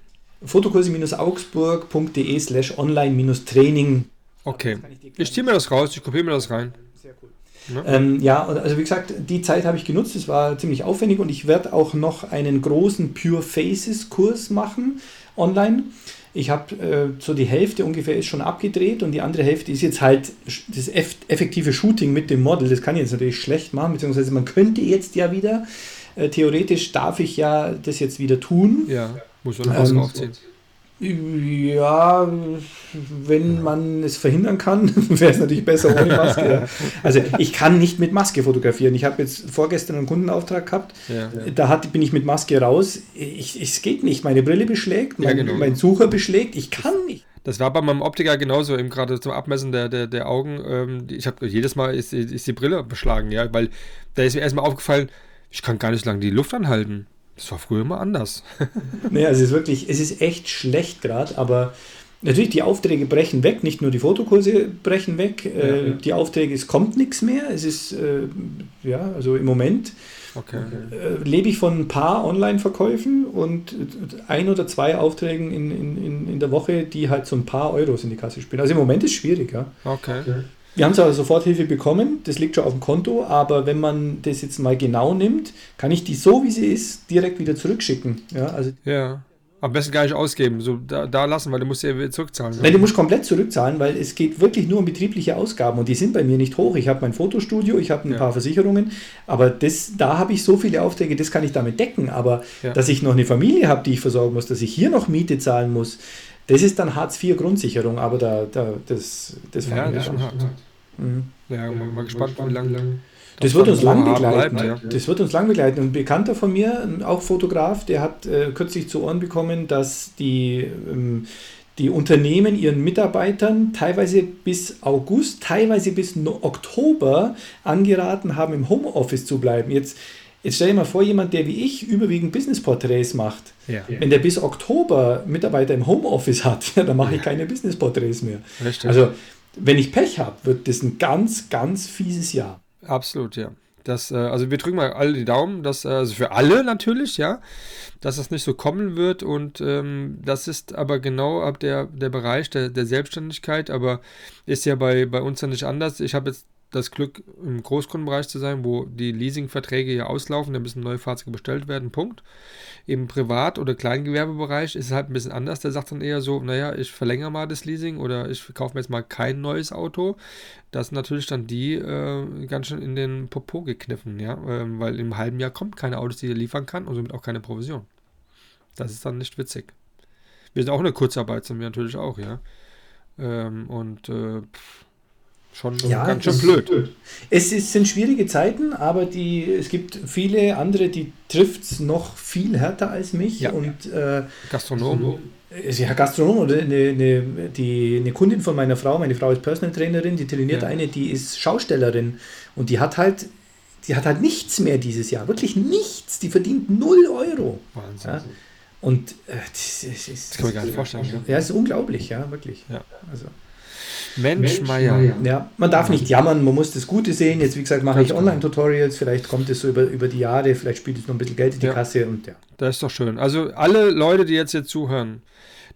Fotokurse-augsburg.de slash online-training Okay. Ich ziehe mir das raus, ich kopiere mir das rein. Sehr cool. Ja. Ähm, ja, also wie gesagt, die Zeit habe ich genutzt, es war ziemlich aufwendig und ich werde auch noch einen großen Pure Faces Kurs machen online. Ich habe äh, so die Hälfte ungefähr ist schon abgedreht und die andere Hälfte ist jetzt halt das effektive Shooting mit dem Model. Das kann ich jetzt natürlich schlecht machen, beziehungsweise man könnte jetzt ja wieder, äh, theoretisch darf ich ja das jetzt wieder tun. Ja, muss man ähm, aufziehen. Ja, wenn man es verhindern kann, wäre es natürlich besser ohne Maske. Also ich kann nicht mit Maske fotografieren. Ich habe jetzt vorgestern einen Kundenauftrag gehabt, ja. da hat, bin ich mit Maske raus. Ich, es geht nicht. Meine Brille beschlägt, mein, genau. mein Sucher beschlägt. Ich kann nicht. Das war bei meinem Optiker genauso, eben gerade zum Abmessen der, der, der Augen. Ähm, ich habe jedes Mal ist, ist die Brille beschlagen, ja, weil da ist mir erstmal aufgefallen, ich kann gar nicht lange die Luft anhalten. Das war früher immer anders. naja, es ist wirklich, es ist echt schlecht gerade, aber natürlich die Aufträge brechen weg, nicht nur die Fotokurse brechen weg, ja, äh, ja. die Aufträge, es kommt nichts mehr, es ist, äh, ja, also im Moment okay. äh, lebe ich von ein paar Online-Verkäufen und ein oder zwei Aufträgen in, in, in der Woche, die halt so ein paar Euros in die Kasse spielen. Also im Moment ist es schwierig, ja. Okay. okay. Wir haben zwar Soforthilfe bekommen, das liegt schon auf dem Konto, aber wenn man das jetzt mal genau nimmt, kann ich die so, wie sie ist, direkt wieder zurückschicken. Ja, also ja. Am besten gar nicht ausgeben, so da, da lassen, weil du musst ja wieder zurückzahlen. Nein, du musst komplett zurückzahlen, weil es geht wirklich nur um betriebliche Ausgaben und die sind bei mir nicht hoch. Ich habe mein Fotostudio, ich habe ein Ja. paar Versicherungen, aber das, da habe ich so viele Aufträge, das kann ich damit decken. Aber Ja. dass ich noch eine Familie habe, die ich versorgen muss, dass ich hier noch Miete zahlen muss, das ist dann Hartz IV Grundsicherung, aber da, da das, das Ja, das ist schon an. hart. Mhm. Ja, mal, mal gespannt, wie lange. Das wird uns lang begleiten. bleibt, ja. Das wird uns lang begleiten. Ein Bekannter von mir, auch Fotograf, der hat äh, kürzlich zu Ohren bekommen, dass die, ähm, die Unternehmen ihren Mitarbeitern teilweise bis August, teilweise bis no Oktober angeraten haben, im Homeoffice zu bleiben. Jetzt, jetzt stell dir mal vor, jemand, der wie ich überwiegend Business-Porträts macht, Ja, wenn der bis Oktober Mitarbeiter im Homeoffice hat, dann mache ich keine Business-Porträts mehr. richtig. Also, wenn ich Pech habe, wird das ein ganz, ganz fieses Jahr. Absolut, ja. Das, äh, also wir drücken mal alle die Daumen, dass, äh, also für alle natürlich, ja, dass das nicht so kommen wird und ähm, das ist aber genau ab der, der Bereich der, der Selbstständigkeit, aber ist ja bei, bei uns ja nicht anders. Ich habe jetzt das Glück, im Großkundenbereich zu sein, wo die Leasingverträge ja auslaufen, da müssen neue Fahrzeuge bestellt werden, Punkt. Im Privat- oder Kleingewerbebereich ist es halt ein bisschen anders. Der sagt dann eher so, naja, ich verlängere mal das Leasing oder ich kaufe mir jetzt mal kein neues Auto. Das sind natürlich dann die äh, ganz schön in den Popo gekniffen, ja, ähm, weil im halben Jahr kommt keine Autos, die er liefern kann und somit auch keine Provision. Das ist dann nicht witzig. Wir sind auch eine Kurzarbeit, sind wir natürlich auch, ja. Ähm, und äh, schon Ja, ganz schön das- blöd. Es ist, sind schwierige Zeiten, aber die, es gibt viele andere, die trifft es noch viel härter als mich. Ja. Und äh, Gastronom. ist ja Gastronom oder eine, eine, die, eine Kundin von meiner Frau, meine Frau ist Personal Trainerin, die trainiert Ja. eine, die ist Schaustellerin und die hat halt, die hat halt nichts mehr dieses Jahr, wirklich nichts. Die verdient 0 Euro. Wahnsinn. Ja. Und äh, das, ist, ist, Das kann man gar nicht vorstellen. Ja. ja, es ist unglaublich, ja, wirklich. Ja. Also. Mensch, Meier. Ja, man darf nicht jammern, man muss das Gute sehen. Jetzt, wie gesagt, mache ich. Online-Tutorials, vielleicht kommt es so über, über die Jahre, vielleicht spielt es noch ein bisschen Geld in die Ja. Kasse und ja. Das ist doch schön. Also alle Leute, die jetzt hier zuhören,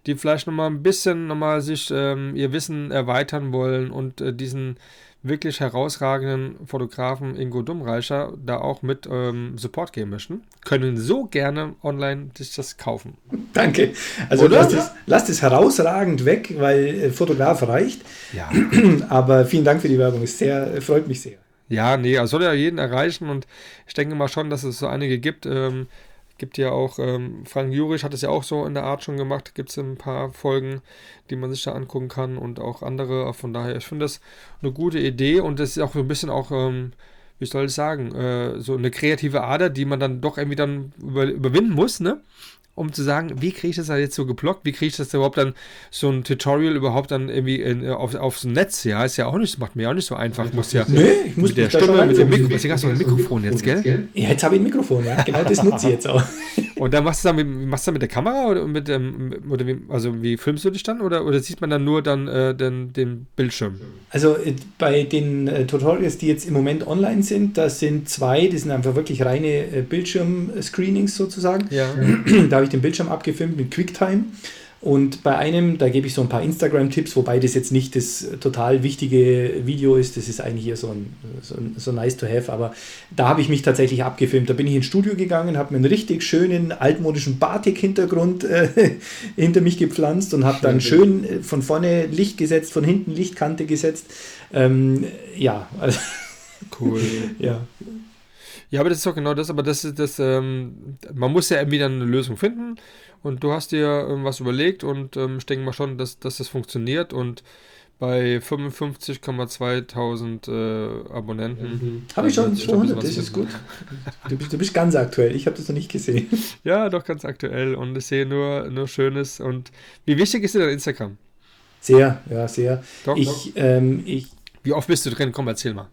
die vielleicht nochmal ein bisschen nochmal sich ähm, ihr Wissen erweitern wollen und äh, diesen wirklich herausragenden Fotografen Ingo Dummreicher da auch mit ähm, Support geben möchten, können so gerne online sich das kaufen. Danke. Also lasst es, lasst es herausragend weg, weil äh, Fotograf reicht. Ja. Aber vielen Dank für die Werbung, es sehr, äh, freut mich sehr. Ja, nee, also soll ja jeden erreichen und ich denke mal schon, dass es so einige gibt. Ähm, gibt ja auch, ähm, Frank Jurich hat es ja auch so in der Art schon gemacht. Gibt es ein paar Folgen, die man sich da angucken kann und auch andere. Von daher, ich finde das eine gute Idee und das ist auch so ein bisschen auch, ähm, wie soll ich sagen, äh, so eine kreative Ader, die man dann doch irgendwie dann über, überwinden muss, ne? Um zu sagen, wie kriege ich das da jetzt so geblockt? Wie kriege ich das da überhaupt dann, so ein Tutorial überhaupt dann irgendwie in, auf, aufs Netz? Ja, ist ja auch nicht, macht mir auch nicht so einfach. Muss ja Nee, ich muss mit der Stimme, mit dem. Mikro. Deswegen hast du ein Mikrofon jetzt, gell? Ja, jetzt habe ich ein Mikrofon, ja. Genau das nutze ich jetzt auch. Und dann machst du dann mit, machst du dann mit der Kamera oder mit dem, oder wie, also wie filmst du dich dann oder, oder sieht man dann nur dann äh, den, den Bildschirm? Also äh, bei den äh, Tutorials, die jetzt im Moment online sind, das sind zwei, die sind einfach wirklich reine äh, Bildschirm-Screenings sozusagen. Ja. da habe ich den Bildschirm abgefilmt mit QuickTime. Und bei einem, da gebe ich so ein paar Instagram-Tipps, wobei das jetzt nicht das total wichtige Video ist. Das ist eigentlich eher so ein, so, ein, so nice to have. Aber da habe ich mich tatsächlich abgefilmt. Da bin ich ins Studio gegangen, habe mir einen richtig schönen altmodischen Batik-Hintergrund äh, hinter mich gepflanzt und habe dann schön äh, von vorne Licht gesetzt, von hinten Lichtkante gesetzt. Ähm, ja, also, Cool. ja. Ja, aber das ist doch genau das, aber das ist das, ähm, man muss ja irgendwie dann eine Lösung finden und du hast dir ähm, was überlegt und ähm, ich denke mal schon, dass, dass das funktioniert und bei 55,2 äh, Abonnenten. Habe ich schon bisschen 200, das ist gut. Du bist, du bist ganz aktuell. Ich habe das noch nicht gesehen. Ja, doch ganz aktuell und ich sehe nur, nur Schönes und wie wichtig ist dir dein Instagram? Sehr, ja, sehr. Doch, doch. Ich, ähm, ich Wie oft bist du drin? Komm, erzähl mal.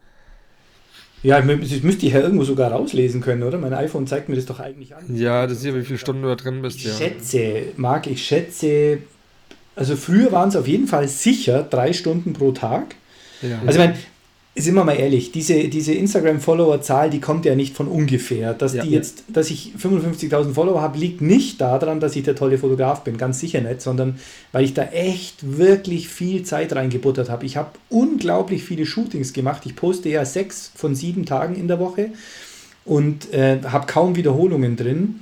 Ja, das müsste ich ja irgendwo sogar rauslesen können, oder? Mein iPhone zeigt mir das doch eigentlich an. Ja, das ist ja, wie viele Stunden du da drin bist, Ich ja. schätze, Marc, ich schätze, also früher waren es auf jeden Fall sicher drei Stunden pro Tag. ja. Also ich meine, sind wir mal ehrlich, diese, diese Instagram-Follower-Zahl, die kommt ja nicht von ungefähr. Dass Ja. die jetzt, dass ich 55.000 Follower habe, liegt nicht daran, dass ich der tolle Fotograf bin, ganz sicher nicht, sondern weil ich da echt wirklich viel Zeit reingebuttert habe. Ich habe unglaublich viele Shootings gemacht. Ich poste ja sechs von sieben Tagen in der Woche und äh, habe kaum Wiederholungen drin.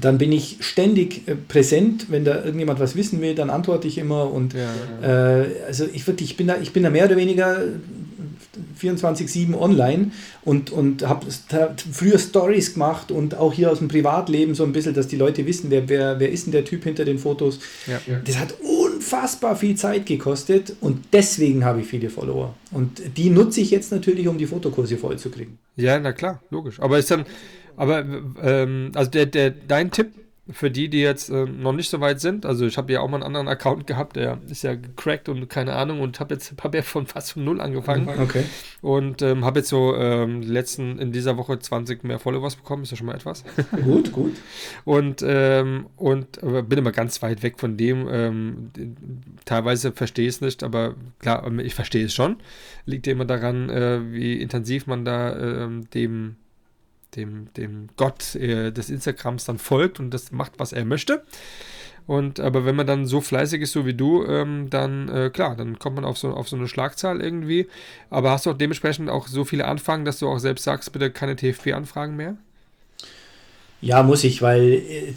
dann bin ich ständig äh, präsent, wenn da irgendjemand was wissen will, dann antworte ich immer und ja. äh, also ich wirklich, ich bin da, ich bin da mehr oder weniger 24-7 online und, und habe früher Stories gemacht und auch hier aus dem Privatleben so ein bisschen, dass die Leute wissen, wer, wer, wer ist denn der Typ hinter den Fotos. Ja. Das hat unfassbar viel Zeit gekostet und deswegen habe ich viele Follower. Und die nutze ich jetzt natürlich, um die Fotokurse voll zu kriegen. Ja, na klar, logisch. Aber ist dann, aber ähm, also der, der, dein Tipp für die, die jetzt äh, noch nicht so weit sind, also ich habe ja auch mal einen anderen Account gehabt, der ist ja gecrackt und keine Ahnung und habe jetzt hab ja von fast von null angefangen. Okay. Und ähm, habe jetzt so ähm, letzten in dieser Woche 20 mehr Followers bekommen, ist ja schon mal etwas. gut, gut. Und, ähm, und bin immer ganz weit weg von dem. Ähm, teilweise verstehe ich es nicht, aber klar, ich verstehe es schon. Liegt ja immer daran, äh, wie intensiv man da ähm, dem dem, dem Gott äh, des Instagrams dann folgt und das macht, was er möchte. Und aber wenn man dann so fleißig ist, so wie du, ähm, dann äh, klar, dann kommt man auf so, auf so eine Schlagzahl irgendwie. Aber hast du auch dementsprechend auch so viele Anfragen, dass du auch selbst sagst, bitte keine TFP-Anfragen mehr? Ja, muss ich, weil äh,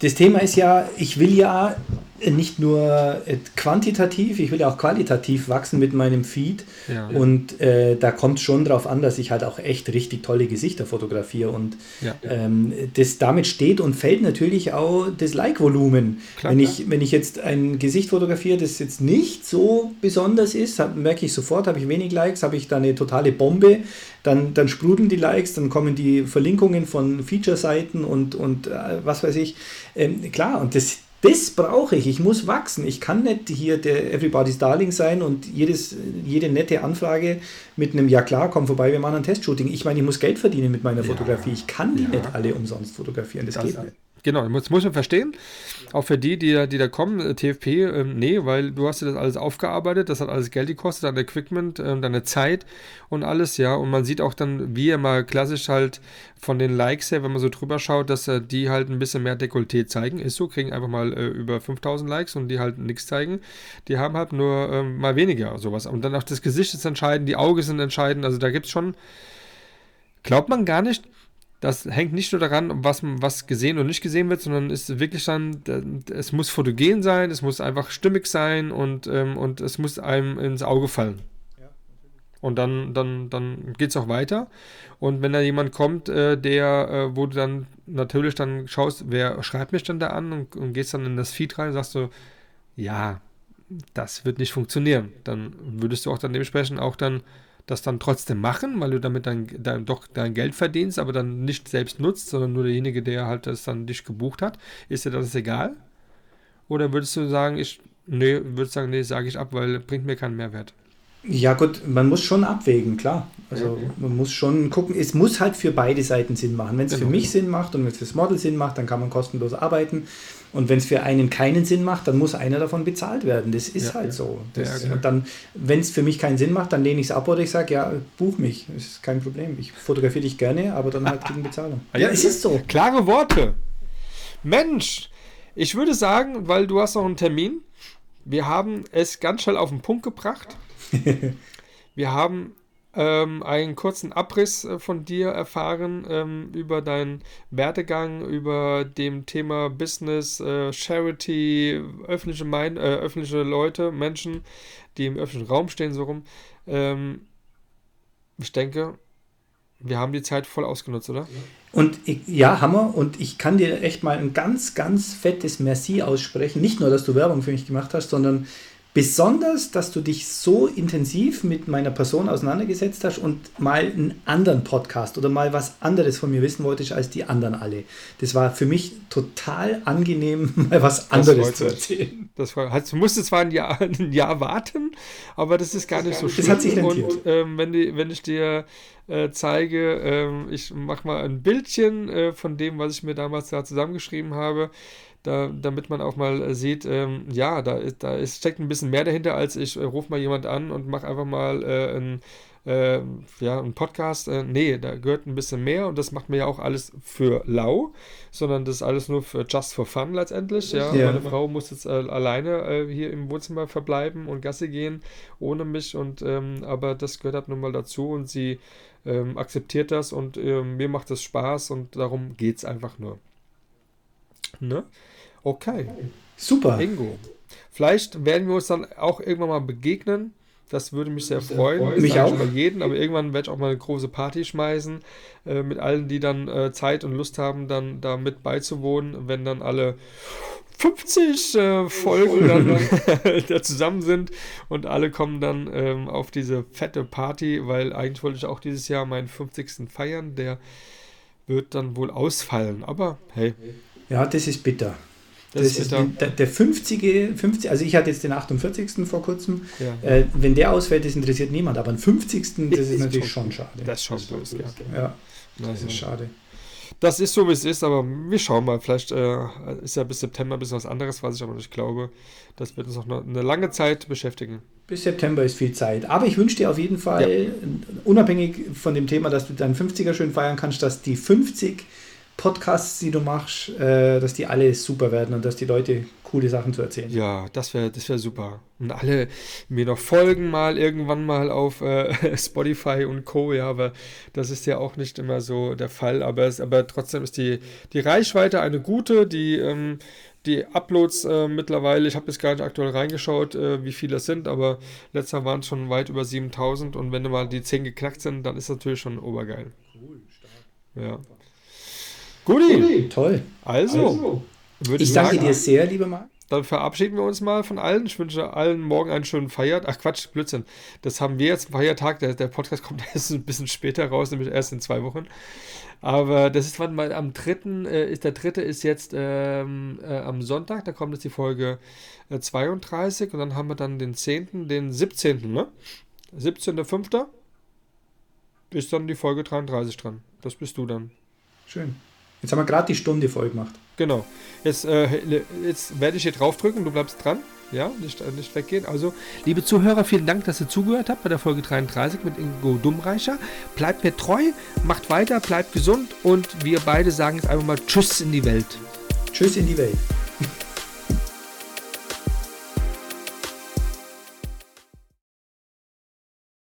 das Thema ist ja, ich will ja nicht nur äh, quantitativ, ich will ja auch qualitativ wachsen mit meinem Feed. Ja. Und äh, da kommt schon darauf an, dass ich halt auch echt richtig tolle Gesichter fotografiere. Und ja. ähm, das, damit steht und fällt natürlich auch das Like-Volumen. Wenn ich, wenn ich jetzt ein Gesicht fotografiere, das jetzt nicht so besonders ist, hab, merke ich sofort, habe ich wenig Likes, habe ich da eine totale Bombe, dann, dann sprudeln die Likes, dann kommen die Verlinkungen von Feature-Seiten und, und äh, was weiß ich. Ähm, klar, und das das brauche ich. Ich muss wachsen. Ich kann nicht hier der Everybody's Darling sein und jedes, jede nette Anfrage mit einem Ja klar, komm vorbei, wir machen ein Testshooting. Ich meine, ich muss Geld verdienen mit meiner ja. Fotografie. Ich kann die ja. nicht alle umsonst fotografieren. Das, das geht nicht. Genau, das muss man verstehen. Auch für die, die, die da kommen, äh, TFP, ähm, nee, weil du hast ja das alles aufgearbeitet, das hat alles Geld gekostet, dein Equipment, ähm, deine Zeit und alles, ja. Und man sieht auch dann, wie immer klassisch halt von den Likes her, wenn man so drüber schaut, dass äh, die halt ein bisschen mehr Dekolleté zeigen. Ist so, kriegen einfach mal äh, über 5000 Likes und die halt nichts zeigen. Die haben halt nur ähm, mal weniger sowas. Und dann auch das Gesicht ist entscheidend, die Augen sind entscheidend. Also da gibt es schon, glaubt man gar nicht, das hängt nicht nur daran, was, was gesehen und nicht gesehen wird, sondern ist wirklich dann, es muss fotogen sein, es muss einfach stimmig sein und, ähm, und es muss einem ins Auge fallen. und dann, dann, dann geht es auch weiter. Und wenn da jemand kommt, äh, der, äh, wo du dann natürlich dann schaust, wer schreibt mich dann da an und, und gehst dann in das Feed rein und sagst du, ja, das wird nicht funktionieren. Dann würdest du auch dann dementsprechend auch dann das dann trotzdem machen, weil du damit dann, dann doch dein Geld verdienst, aber dann nicht selbst nutzt, sondern nur derjenige, der halt das dann dich gebucht hat, ist dir das egal? Oder würdest du sagen, ich, nee, würdest sagen, nee, sage ich ab, weil bringt mir keinen Mehrwert? Ja gut, man muss schon abwägen, klar. Also okay. man muss schon gucken, es muss halt für beide Seiten Sinn machen. Wenn es genau. für mich Sinn macht und wenn es fürs Model Sinn macht, dann kann man kostenlos arbeiten. Und wenn es für einen keinen Sinn macht, dann muss einer davon bezahlt werden. Das ist ja, halt so. Das, ja, und dann, wenn es für mich keinen Sinn macht, dann lehne ich es ab oder ich sage, ja, buch mich. Das ist kein Problem. Ich fotografiere dich gerne, aber dann halt gegen Bezahlung. ja, es ist so. Klare Worte. Mensch, ich würde sagen, weil du hast noch einen Termin, wir haben es ganz schnell auf den Punkt gebracht. wir haben ähm, einen kurzen Abriss äh, von dir erfahren ähm, über deinen Werdegang, über dem Thema Business, äh, Charity, öffentliche, Mein äh, öffentliche Leute, Menschen, die im öffentlichen Raum stehen, so rum. Ähm, ich denke, wir haben die Zeit voll ausgenutzt, oder? Und ich, ja, Hammer. Und ich kann dir echt mal ein ganz, ganz fettes Merci aussprechen. Nicht nur, dass du Werbung für mich gemacht hast, sondern Besonders, dass du dich so intensiv mit meiner Person auseinandergesetzt hast und mal einen anderen Podcast oder mal was anderes von mir wissen wolltest als die anderen alle. Das war für mich total angenehm, mal was anderes zu erzählen. Das war, du musstest zwar ein Jahr, ein Jahr warten, aber das ist gar nicht so schlimm. Das hat sich rentiert. Und ähm, wenn, die, wenn ich dir äh, zeige, ähm, ich mache mal ein Bildchen äh, von dem, was ich mir damals da zusammengeschrieben habe, da, damit man auch mal äh, sieht, ähm, ja, da, da ist, steckt ein bisschen mehr dahinter, als ich äh, rufe mal jemand an und mache einfach mal äh, ein, äh, ja, einen Podcast. Äh, nee, da gehört ein bisschen mehr und das macht mir ja auch alles für lau, sondern das ist alles nur für just for fun letztendlich. Ja, ja. meine Frau muss jetzt äh, alleine hier im Wohnzimmer verbleiben und Gasse gehen ohne mich und ähm, aber das gehört halt nun mal dazu und sie ähm, akzeptiert das und ähm, mir macht das Spaß und darum geht es einfach nur. Ne? Okay. Super. Bingo. Vielleicht werden wir uns dann auch irgendwann mal begegnen. Das würde mich sehr freuen. Mich auch. Bei jeden, aber irgendwann werde ich auch mal eine große Party schmeißen äh, mit allen, die dann äh, Zeit und Lust haben, dann da mit beizuwohnen, wenn dann alle 50 äh, Folgen dann da zusammen sind und alle kommen dann ähm, auf diese fette Party, weil eigentlich wollte ich auch dieses Jahr meinen 50. feiern. Der wird dann wohl ausfallen. Aber hey, Ja, das ist bitter. Das, ist bitter. der, der 50. 50, also ich hatte jetzt den 48. vor kurzem. Ja. Äh, wenn der ausfällt, das interessiert niemand. Aber ein 50. das ist Ist natürlich schon- schade. Das ist schon böse, ja. Ja, das ist schade. Das ist so, wie es ist, aber wir schauen mal. Vielleicht äh, ist ja bis September ein bisschen was anderes, was ich aber nicht glaube. Das wird uns noch eine, eine lange Zeit beschäftigen. Bis September ist viel Zeit. Aber ich wünsche dir auf jeden Fall, unabhängig von dem Thema, dass du deinen 50er schön feiern kannst, dass die 50 Podcasts, die du machst, äh, dass die alle super werden und dass die Leute coole Sachen zu erzählen. Ja, das wäre das wär super. Und alle mir noch folgen mal irgendwann mal auf äh, Spotify und Co. Ja, aber das ist ja auch nicht immer so der Fall. Aber, es, aber trotzdem ist die, die Reichweite eine gute. Die, ähm, die Uploads äh, mittlerweile, ich habe jetzt gar nicht aktuell reingeschaut, äh, wie viele das sind, aber letztes Mal waren es schon weit über 7000 und wenn mal die 10 geknackt sind, dann ist das natürlich schon obergeil. Ja. Guti, Toll. also, würde Ich danke sagen, dir sehr, lieber Marc. dann verabschieden wir uns mal von allen. Ich wünsche allen morgen einen schönen Feiertag. Ach Quatsch, Blödsinn. Das haben wir jetzt, Feiertag. Der, der Podcast kommt erst ein bisschen später raus, nämlich erst in zwei Wochen. Aber das ist wann mal am dritten, äh, ist der dritte ist jetzt ähm, äh, am Sonntag, da kommt jetzt die Folge äh, 32 und dann haben wir dann den 10., den 17., ne? 17.05. ist dann die Folge 33 dran. Das bist du dann. Schön. Jetzt haben wir gerade die Stunde voll gemacht. Genau. Jetzt, äh, jetzt werde ich hier draufdrücken, du bleibst dran. Ja, nicht, äh, nicht weggehen. Also, liebe Zuhörer, vielen Dank, dass ihr zugehört habt bei der Folge 33 mit Ingo Dummreicher. Bleibt mir treu, macht weiter, bleibt gesund und wir beide sagen jetzt einfach mal Tschüss in die Welt. Tschüss in die Welt.